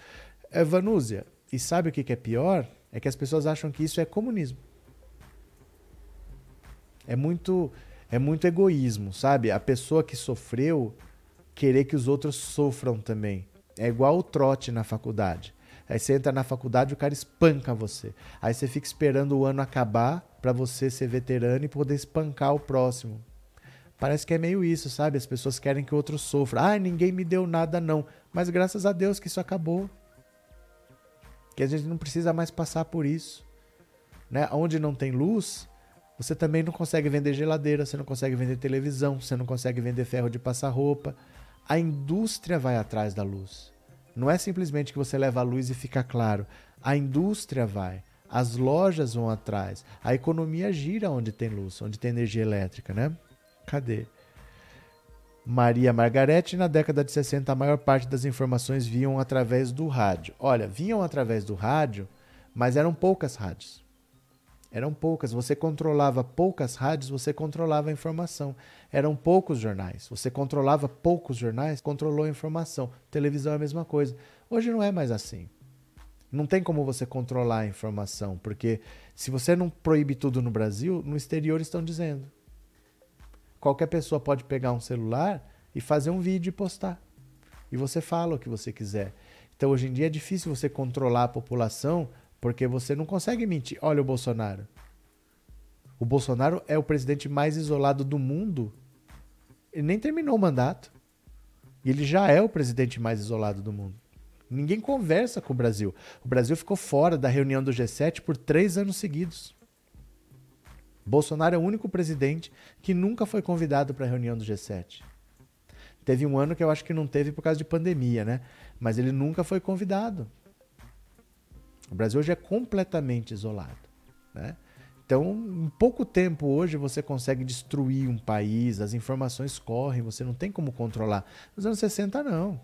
É, Vanúzia, e sabe o que é pior? É que as pessoas acham que isso é comunismo. É muito, é muito egoísmo, sabe? A pessoa que sofreu querer que os outros sofram também. É igual o trote na faculdade. Aí você entra na faculdade, o cara espanca você. Aí você fica esperando o ano acabar para você ser veterano e poder espancar o próximo. Parece que é meio isso, sabe? As pessoas querem que o outro sofra. Ah, ninguém me deu nada, não. Mas graças a Deus que isso acabou. Que a gente não precisa mais passar por isso. Né? Onde não tem luz, você também não consegue vender geladeira, você não consegue vender televisão, você não consegue vender ferro de passar roupa. A indústria vai atrás da luz. Não é simplesmente que você leva a luz e fica claro. A indústria vai, as lojas vão atrás, a economia gira onde tem luz, onde tem energia elétrica, né? Cadê? Maria Margarete, na década de 60, a maior parte das informações vinham através do rádio. Olha, vinham através do rádio, mas eram poucas rádios. Eram poucas. Você controlava poucas rádios, você controlava a informação. Eram poucos jornais. Você controlava poucos jornais, controlou a informação. Televisão é a mesma coisa. Hoje não é mais assim. Não tem como você controlar a informação, porque se você não proíbe tudo no Brasil, no exterior estão dizendo. Qualquer pessoa pode pegar um celular e fazer um vídeo e postar. E você fala o que você quiser. Então hoje em dia é difícil você controlar a população porque você não consegue mentir. Olha o Bolsonaro. O Bolsonaro é o presidente mais isolado do mundo. Ele nem terminou o mandato. E ele já é o presidente mais isolado do mundo. Ninguém conversa com o Brasil. O Brasil ficou fora da reunião do G7 por três anos seguidos. Bolsonaro é o único presidente que nunca foi convidado para a reunião do G7. Teve um ano que eu acho que não teve por causa de pandemia, né? Mas ele nunca foi convidado. O Brasil hoje é completamente isolado, né? Então, em pouco tempo hoje você consegue destruir um país, as informações correm, você não tem como controlar. Nos anos 60 não.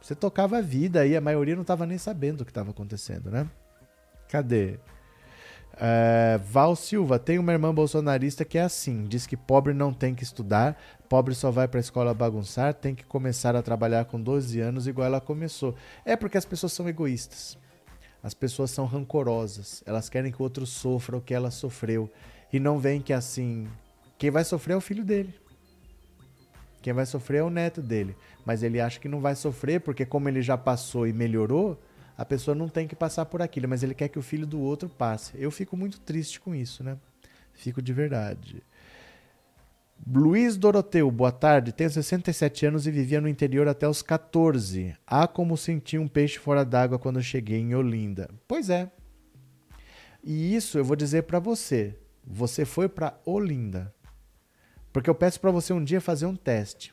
Você tocava a vida e a maioria não estava nem sabendo o que estava acontecendo, né? Cadê? É, Val Silva, tem uma irmã bolsonarista que é assim: diz que pobre não tem que estudar, pobre só vai para a escola bagunçar, tem que começar a trabalhar com 12 anos igual ela começou. É porque as pessoas são egoístas. As pessoas são rancorosas. Elas querem que o outro sofra o que ela sofreu. E não veem que assim. Quem vai sofrer é o filho dele. Quem vai sofrer é o neto dele. Mas ele acha que não vai sofrer porque, como ele já passou e melhorou, a pessoa não tem que passar por aquilo. Mas ele quer que o filho do outro passe. Eu fico muito triste com isso, né? Fico de verdade. Luiz Doroteu, boa tarde. Tenho 67 anos e vivia no interior até os 14. Há como sentir um peixe fora d'água quando cheguei em Olinda. Pois é. E isso eu vou dizer para você. Você foi para Olinda. Porque eu peço para você um dia fazer um teste.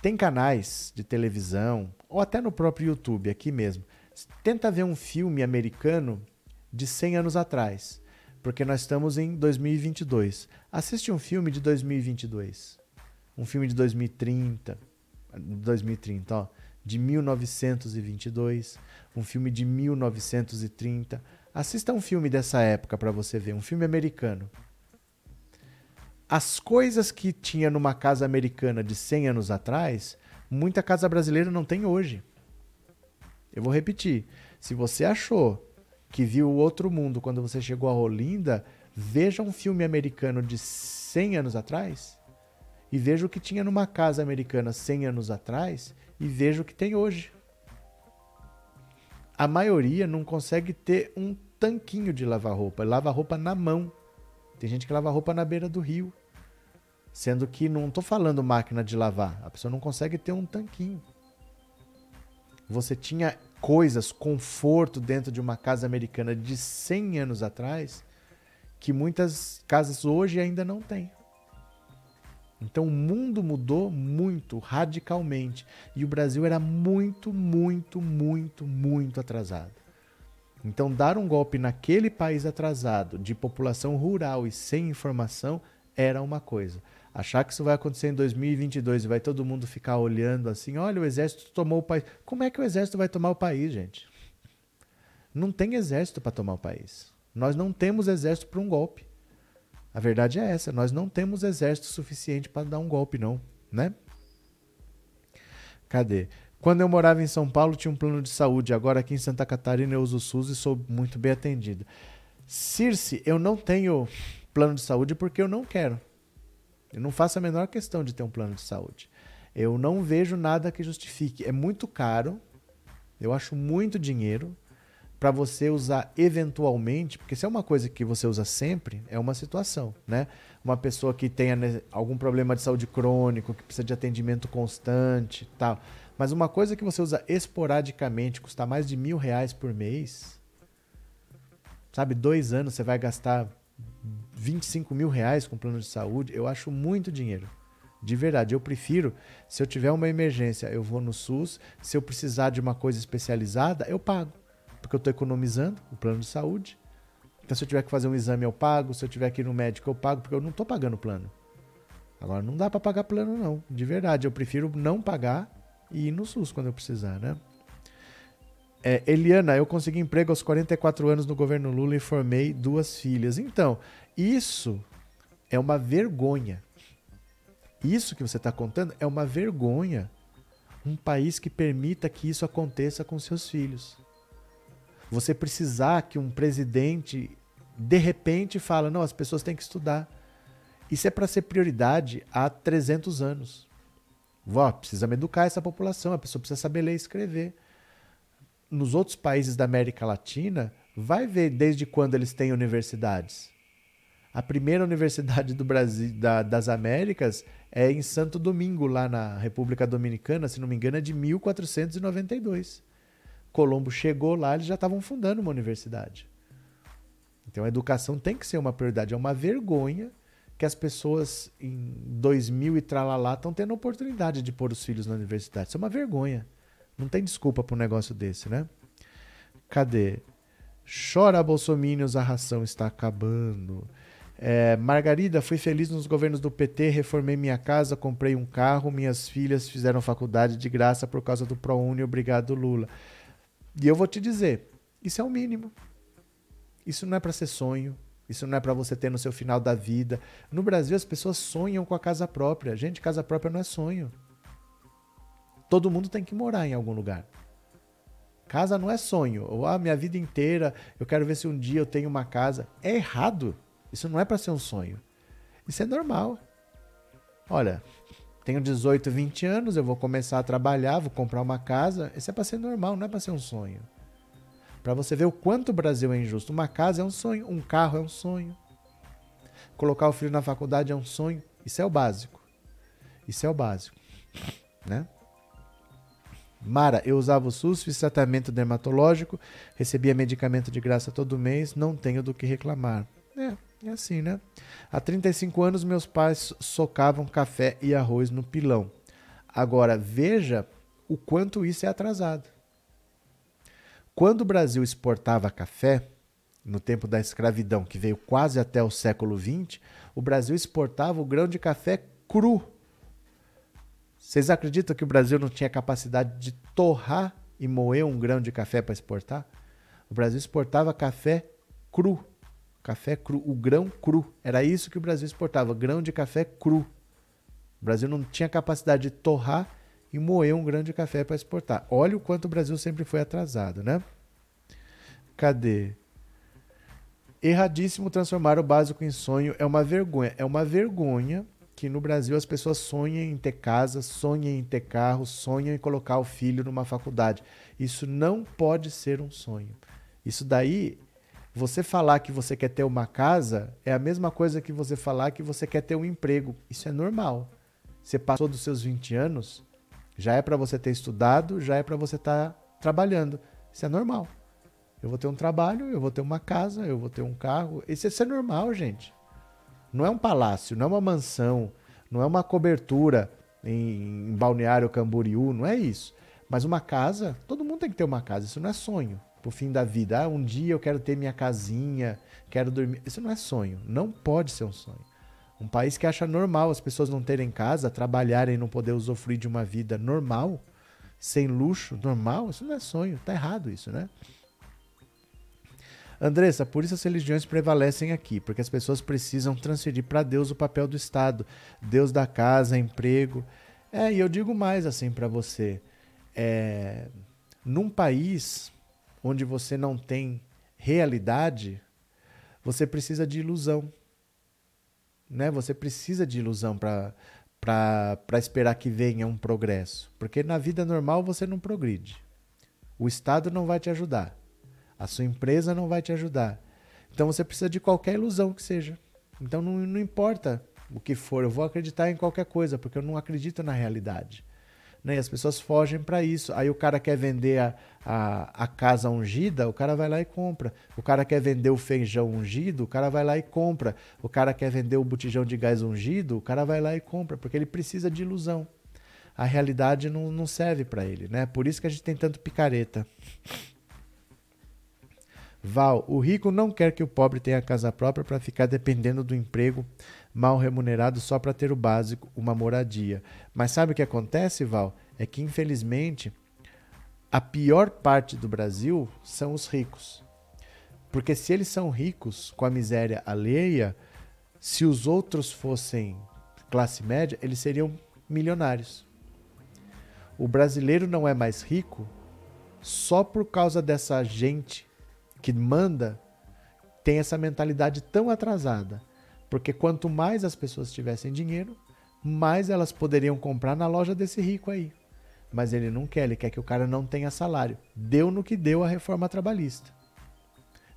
Tem canais de televisão, ou até no próprio YouTube, aqui mesmo. Tenta ver um filme americano de 100 anos atrás, porque nós estamos em 2022. Assiste um filme de 2022. Um filme de 2030, 2030, ó, de 1922, um filme de 1930. Assista um filme dessa época para você ver, um filme americano as coisas que tinha numa casa americana de 100 anos atrás, muita casa brasileira não tem hoje. Eu vou repetir. Se você achou que viu o outro mundo quando você chegou a Olinda, veja um filme americano de 100 anos atrás e veja o que tinha numa casa americana 100 anos atrás e veja o que tem hoje. A maioria não consegue ter um tanquinho de lavar roupa, lava roupa na mão. Tem gente que lava roupa na beira do rio. Sendo que não estou falando máquina de lavar. A pessoa não consegue ter um tanquinho. Você tinha coisas, conforto dentro de uma casa americana de 100 anos atrás que muitas casas hoje ainda não têm. Então o mundo mudou muito, radicalmente. E o Brasil era muito, muito, muito, muito atrasado. Então, dar um golpe naquele país atrasado, de população rural e sem informação, era uma coisa. Achar que isso vai acontecer em 2022 e vai todo mundo ficar olhando assim, olha, o exército tomou o país. Como é que o exército vai tomar o país, gente? Não tem exército para tomar o país. Nós não temos exército para um golpe. A verdade é essa, nós não temos exército suficiente para dar um golpe não, né? Cadê? Quando eu morava em São Paulo, tinha um plano de saúde. Agora aqui em Santa Catarina eu uso o SUS e sou muito bem atendido. Circe, eu não tenho plano de saúde porque eu não quero. Eu não faço a menor questão de ter um plano de saúde. Eu não vejo nada que justifique. É muito caro. Eu acho muito dinheiro para você usar eventualmente, porque se é uma coisa que você usa sempre, é uma situação, né? Uma pessoa que tenha algum problema de saúde crônico, que precisa de atendimento constante, tal. Mas uma coisa que você usa esporadicamente, custa mais de mil reais por mês, sabe? Dois anos você vai gastar 25 mil reais com plano de saúde, eu acho muito dinheiro. De verdade, eu prefiro, se eu tiver uma emergência, eu vou no SUS. Se eu precisar de uma coisa especializada, eu pago. Porque eu estou economizando o plano de saúde. Então, se eu tiver que fazer um exame, eu pago. Se eu tiver que ir no médico, eu pago, porque eu não estou pagando plano. Agora, não dá para pagar plano, não. De verdade, eu prefiro não pagar e ir no SUS quando eu precisar, né? É, Eliana, eu consegui emprego aos 44 anos no governo Lula e formei duas filhas. Então, isso é uma vergonha. Isso que você está contando é uma vergonha. Um país que permita que isso aconteça com seus filhos. Você precisar que um presidente de repente fala: "Não, as pessoas têm que estudar". Isso é para ser prioridade há 300 anos. Vó, precisamos educar essa população, a pessoa precisa saber ler e escrever. Nos outros países da América Latina, vai ver desde quando eles têm universidades. A primeira universidade do Brasil, da, das Américas é em Santo Domingo, lá na República Dominicana, se não me engano, é de 1492. Colombo chegou lá, eles já estavam fundando uma universidade. Então a educação tem que ser uma prioridade. É uma vergonha que as pessoas em 2000 e tralalá estão tendo oportunidade de pôr os filhos na universidade. Isso é uma vergonha. Não tem desculpa para um negócio desse, né? Cadê? Chora, Bolsominions, a ração está acabando. É, Margarida, fui feliz nos governos do PT, reformei minha casa, comprei um carro, minhas filhas fizeram faculdade de graça por causa do ProUni, obrigado Lula. E eu vou te dizer, isso é o mínimo. Isso não é para ser sonho, isso não é para você ter no seu final da vida. No Brasil as pessoas sonham com a casa própria. Gente, casa própria não é sonho. Todo mundo tem que morar em algum lugar. Casa não é sonho. Ou ah, minha vida inteira eu quero ver se um dia eu tenho uma casa. É errado. Isso não é para ser um sonho. Isso é normal. Olha, tenho 18, 20 anos, eu vou começar a trabalhar, vou comprar uma casa. Isso é para ser normal, não é para ser um sonho. Para você ver o quanto o Brasil é injusto. Uma casa é um sonho, um carro é um sonho. Colocar o filho na faculdade é um sonho. Isso é o básico. Isso é o básico, né? Mara, eu usava o SUS, fiz tratamento dermatológico, recebia medicamento de graça todo mês, não tenho do que reclamar. É, é assim, né? Há 35 anos meus pais socavam café e arroz no pilão. Agora, veja o quanto isso é atrasado. Quando o Brasil exportava café, no tempo da escravidão, que veio quase até o século XX, o Brasil exportava o grão de café cru vocês acreditam que o Brasil não tinha capacidade de torrar e moer um grão de café para exportar? O Brasil exportava café cru. Café cru, o grão cru. Era isso que o Brasil exportava, grão de café cru. O Brasil não tinha capacidade de torrar e moer um grão de café para exportar. Olha o quanto o Brasil sempre foi atrasado, né? Cadê? Erradíssimo transformar o básico em sonho é uma vergonha. É uma vergonha que no Brasil as pessoas sonham em ter casa, sonham em ter carro, sonham em colocar o filho numa faculdade. Isso não pode ser um sonho. Isso daí, você falar que você quer ter uma casa é a mesma coisa que você falar que você quer ter um emprego. Isso é normal. Você passou dos seus 20 anos, já é para você ter estudado, já é para você estar tá trabalhando. Isso é normal. Eu vou ter um trabalho, eu vou ter uma casa, eu vou ter um carro. Isso, isso é normal, gente. Não é um palácio, não é uma mansão, não é uma cobertura em, em Balneário Camboriú, não é isso. Mas uma casa, todo mundo tem que ter uma casa, isso não é sonho pro fim da vida. Ah, um dia eu quero ter minha casinha, quero dormir. Isso não é sonho, não pode ser um sonho. Um país que acha normal as pessoas não terem casa, trabalharem e não poder usufruir de uma vida normal, sem luxo, normal, isso não é sonho, tá errado isso, né? Andressa, por isso as religiões prevalecem aqui, porque as pessoas precisam transferir para Deus o papel do Estado, Deus da casa, emprego. É, e eu digo mais assim para você: é, num país onde você não tem realidade, você precisa de ilusão. Né? Você precisa de ilusão para esperar que venha um progresso. Porque na vida normal você não progride. O Estado não vai te ajudar. A sua empresa não vai te ajudar. Então você precisa de qualquer ilusão que seja. Então não, não importa o que for, eu vou acreditar em qualquer coisa, porque eu não acredito na realidade. Né? E as pessoas fogem para isso. Aí o cara quer vender a, a, a, casa ungida, o cara vai lá e compra. O cara quer vender o feijão ungido, o cara vai lá e compra. O cara quer vender o botijão de gás ungido, o cara vai lá e compra, porque ele precisa de ilusão. A realidade não, não serve para ele, né? Por isso que a gente tem tanto picareta. Val, o rico não quer que o pobre tenha casa própria para ficar dependendo do emprego mal remunerado só para ter o básico, uma moradia. Mas sabe o que acontece, Val? É que infelizmente a pior parte do Brasil são os ricos. Porque se eles são ricos com a miséria alheia, se os outros fossem classe média, eles seriam milionários. O brasileiro não é mais rico só por causa dessa gente que manda tem essa mentalidade tão atrasada. Porque quanto mais as pessoas tivessem dinheiro, mais elas poderiam comprar na loja desse rico aí. Mas ele não quer, ele quer que o cara não tenha salário. Deu no que deu a reforma trabalhista.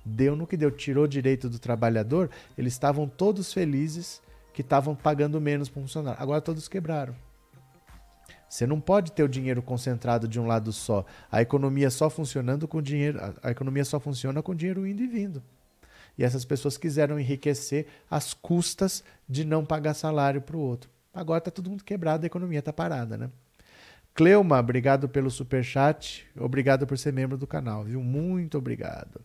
Deu no que deu, tirou direito do trabalhador, eles estavam todos felizes que estavam pagando menos para funcionário. Agora todos quebraram. Você não pode ter o dinheiro concentrado de um lado só. A economia só funcionando com dinheiro, a economia só funciona com dinheiro indo e vindo. E essas pessoas quiseram enriquecer às custas de não pagar salário para o outro. Agora está todo mundo quebrado, a economia está parada, né? Cleuma, obrigado pelo super chat, obrigado por ser membro do canal, viu? Muito obrigado.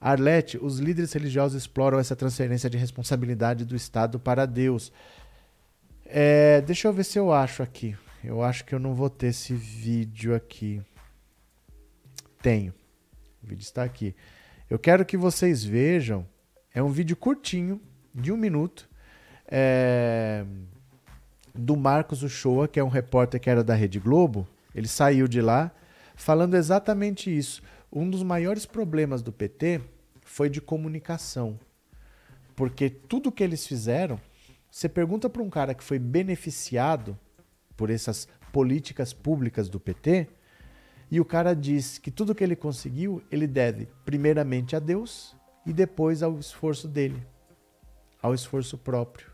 Arlete, os líderes religiosos exploram essa transferência de responsabilidade do Estado para Deus. É, deixa eu ver se eu acho aqui. Eu acho que eu não vou ter esse vídeo aqui. Tenho. O vídeo está aqui. Eu quero que vocês vejam. É um vídeo curtinho, de um minuto. É do Marcos Uchoa, que é um repórter que era da Rede Globo, ele saiu de lá falando exatamente isso. Um dos maiores problemas do PT foi de comunicação. Porque tudo que eles fizeram, você pergunta para um cara que foi beneficiado por essas políticas públicas do PT, e o cara diz que tudo que ele conseguiu, ele deve primeiramente a Deus e depois ao esforço dele, ao esforço próprio.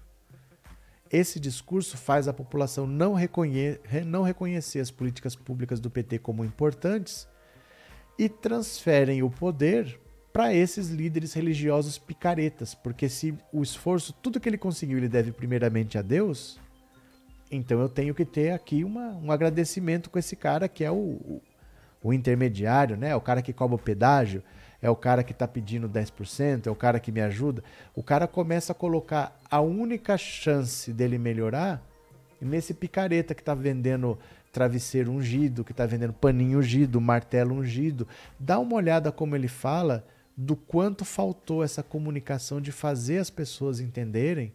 Esse discurso faz a população não, reconhe não reconhecer as políticas públicas do PT como importantes e transferem o poder para esses líderes religiosos picaretas, porque se o esforço, tudo que ele conseguiu, ele deve primeiramente a Deus, então eu tenho que ter aqui uma, um agradecimento com esse cara que é o, o, intermediário, né? o cara que cobra o pedágio, é o cara que está pedindo 10%, é o cara que me ajuda. O cara começa a colocar a única chance dele melhorar nesse picareta que está vendendo travesseiro ungido, que está vendendo paninho ungido, martelo ungido. Dá uma olhada como ele fala do quanto faltou essa comunicação de fazer as pessoas entenderem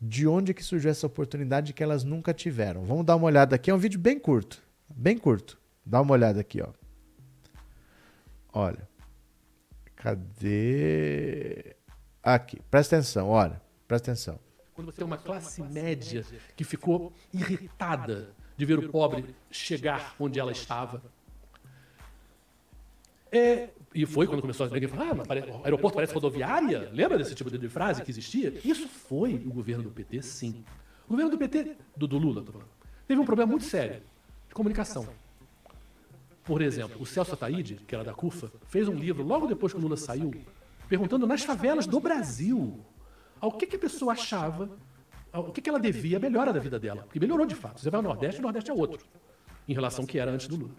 de onde que surgiu essa oportunidade que elas nunca tiveram. Vamos dar uma olhada aqui, é um vídeo bem curto, bem curto. Dá uma olhada aqui, ó. Olha. Cadê? Aqui, presta atenção, olha, presta atenção. Quando você tem uma classe média que ficou irritada de ver o pobre chegar onde ela estava. É, e foi quando começou a falar, ah, o aeroporto parece rodoviária. Lembra desse tipo de frase que existia? Isso foi o governo do PT, sim. O governo do PT, do, do Lula, teve um problema muito sério de comunicação. Por exemplo, o Celso Ataíde, que era da CUFA, fez um livro logo depois que o Lula saiu, perguntando nas favelas do Brasil ao que, que a pessoa achava, o que, que ela devia a melhora da vida dela. Porque melhorou de fato. Você vai ao Nordeste, o Nordeste é outro, em relação ao que era antes do Lula.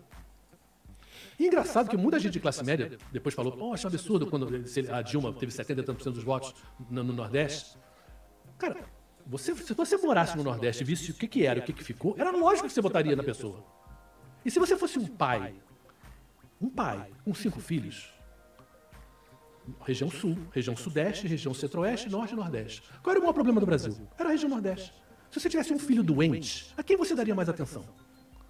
E engraçado que muita gente de classe média depois falou: Poxa, é um absurdo quando a Dilma teve 70 e tantos dos votos no, no Nordeste. Cara, você, se você morasse no Nordeste e visse o que, que era e o que, que ficou, era lógico que você votaria na pessoa. E se você fosse um pai, um pai com cinco filhos, região sul, região sudeste, região centro-oeste, norte e nordeste. Qual era o maior problema do Brasil? Era a região nordeste. Se você tivesse um filho doente, a quem você daria mais atenção?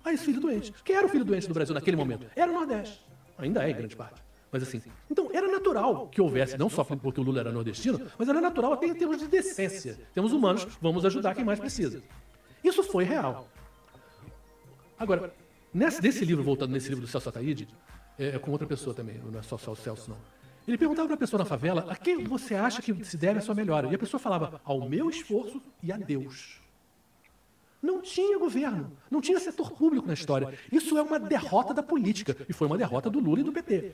A esse filho doente. Quem era o filho doente do Brasil naquele momento? Era o Nordeste. Ainda é, em grande parte. Mas assim, então era natural que houvesse, não só porque o Lula era nordestino, mas era natural até em termos de decência. Temos humanos, vamos ajudar quem mais precisa. Isso foi real. Agora, Nesse, nesse livro, voltando nesse livro do Celso Ataíde, é, é, com outra pessoa também, não é só o Celso, não. Ele perguntava para a pessoa na favela a quem você acha que se deve a sua melhora. E a pessoa falava ao meu esforço e a Deus. Não tinha governo, não tinha setor público na história. Isso é uma derrota da política. E foi uma derrota do Lula e do PT.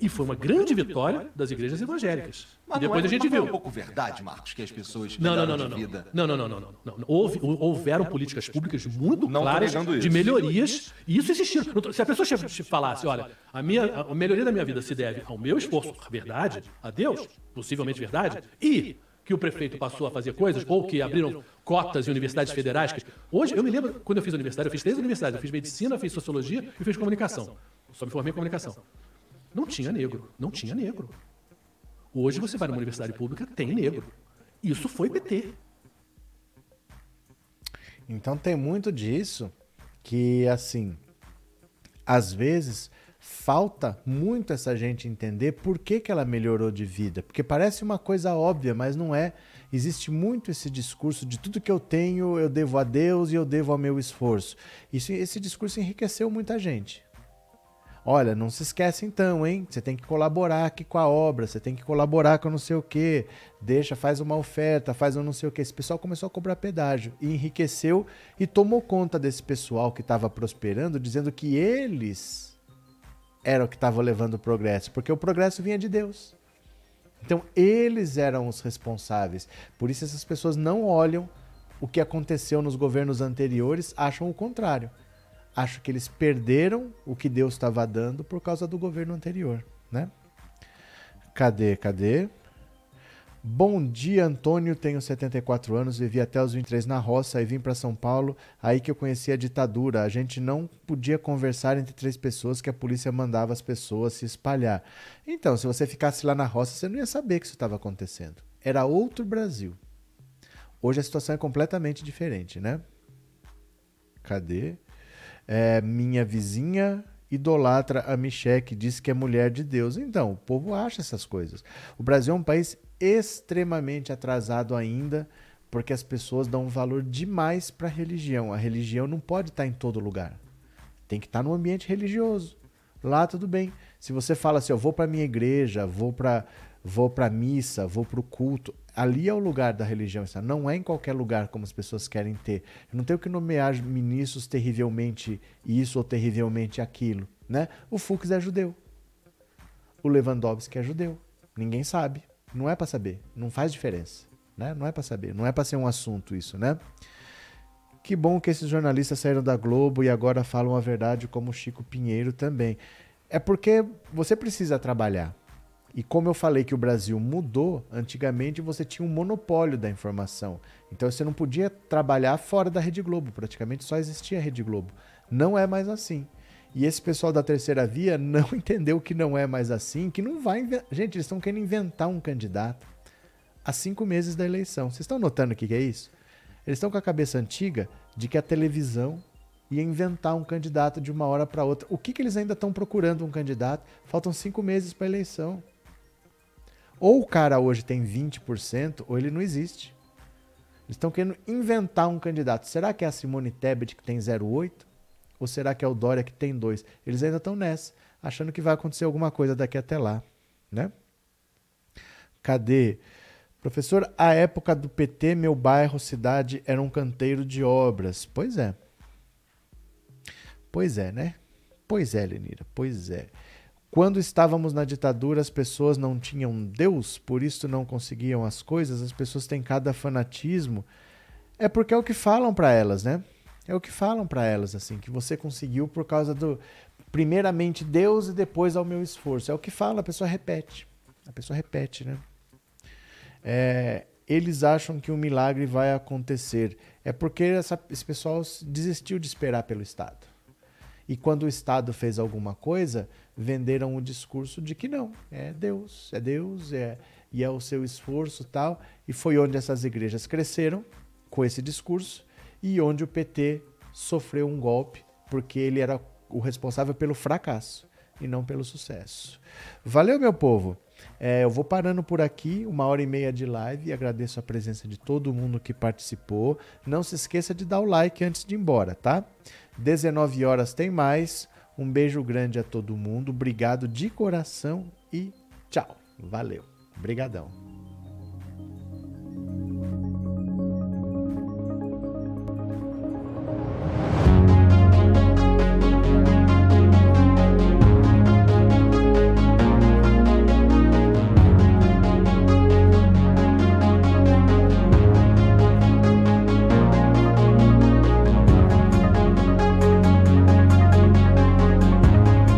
E foi uma grande vitória das igrejas evangélicas. Mas e depois é, a gente viu. É um pouco verdade, Marcos, que as pessoas não, não, não, não, vida. Não, não, não, não, não, não. Houve, houveram políticas públicas muito não claras de melhorias. E isso existiu. Se a pessoa falasse, olha, a, minha, a melhoria da minha vida se deve ao meu esforço, verdade, a Deus, possivelmente verdade, e que o prefeito passou a fazer coisas, ou que abriram cotas em universidades federais. Hoje, eu me lembro, quando eu fiz universidade, eu fiz três universidades. Eu fiz medicina, fiz sociologia e fiz comunicação. Só me formei em comunicação. Não tinha negro. Não tinha negro. Hoje você vai numa universidade pública, tem negro. Isso foi PT. Então tem muito disso que, assim, às vezes falta muito essa gente entender por que, que ela melhorou de vida. Porque parece uma coisa óbvia, mas não é. Existe muito esse discurso de tudo que eu tenho eu devo a Deus e eu devo ao meu esforço. Isso, esse discurso enriqueceu muita gente. Olha, não se esquece então, hein? Você tem que colaborar aqui com a obra, você tem que colaborar com não sei o quê. Deixa, faz uma oferta, faz um não sei o quê. Esse pessoal começou a cobrar pedágio e enriqueceu e tomou conta desse pessoal que estava prosperando, dizendo que eles eram o que estavam levando o progresso, porque o progresso vinha de Deus. Então, eles eram os responsáveis. Por isso, essas pessoas não olham o que aconteceu nos governos anteriores, acham o contrário acho que eles perderam o que Deus estava dando por causa do governo anterior, né? Cadê, cadê? Bom dia, Antônio. Tenho 74 anos, vivi até os 23 na roça e vim para São Paulo. Aí que eu conheci a ditadura. A gente não podia conversar entre três pessoas que a polícia mandava as pessoas se espalhar. Então, se você ficasse lá na roça, você não ia saber que isso estava acontecendo. Era outro Brasil. Hoje a situação é completamente diferente, né? Cadê? É, minha vizinha idolatra a Michelle, diz que é mulher de Deus. Então, o povo acha essas coisas. O Brasil é um país extremamente atrasado ainda, porque as pessoas dão valor demais para a religião. A religião não pode estar tá em todo lugar. Tem que estar tá no ambiente religioso. Lá tudo bem. Se você fala assim, eu vou para minha igreja, vou para vou para missa, vou para o culto, ali é o lugar da religião, não é em qualquer lugar como as pessoas querem ter. Eu não tenho que nomear ministros terrivelmente isso ou terrivelmente aquilo, né? O Fux é judeu. O Lewandowski é judeu. Ninguém sabe. Não é para saber. Não faz diferença, né? Não é para saber. Não é para ser um assunto isso, né? Que bom que esses jornalistas saíram da Globo e agora falam a verdade como Chico Pinheiro também. É porque você precisa trabalhar. E como eu falei que o Brasil mudou, antigamente você tinha um monopólio da informação. Então você não podia trabalhar fora da Rede Globo, praticamente só existia a Rede Globo. Não é mais assim. E esse pessoal da terceira via não entendeu que não é mais assim, que não vai. Gente, eles estão querendo inventar um candidato há cinco meses da eleição. Vocês estão notando o que é isso? Eles estão com a cabeça antiga de que a televisão ia inventar um candidato de uma hora para outra. O que, que eles ainda estão procurando um candidato? Faltam cinco meses para a eleição. Ou o cara hoje tem 20%, ou ele não existe. Eles estão querendo inventar um candidato. Será que é a Simone Tebet que tem 0,8? Ou será que é o Dória que tem 2? Eles ainda estão nessa, achando que vai acontecer alguma coisa daqui até lá. Né? Cadê? Professor, a época do PT, meu bairro, cidade, era um canteiro de obras. Pois é. Pois é, né? Pois é, Lenira, pois é. Quando estávamos na ditadura, as pessoas não tinham Deus, por isso não conseguiam as coisas. As pessoas têm cada fanatismo. É porque é o que falam para elas, né? É o que falam para elas, assim, que você conseguiu por causa do. Primeiramente Deus e depois ao meu esforço. É o que fala, a pessoa repete. A pessoa repete, né? É, eles acham que um milagre vai acontecer. É porque essa, esse pessoal desistiu de esperar pelo Estado. E quando o Estado fez alguma coisa, venderam o discurso de que não, é Deus, é Deus, é e é o seu esforço tal. E foi onde essas igrejas cresceram com esse discurso e onde o PT sofreu um golpe, porque ele era o responsável pelo fracasso e não pelo sucesso. Valeu, meu povo! É, eu vou parando por aqui, uma hora e meia de live. Agradeço a presença de todo mundo que participou. Não se esqueça de dar o like antes de ir embora, tá? 19 horas tem mais. Um beijo grande a todo mundo. Obrigado de coração e tchau. Valeu. Obrigadão.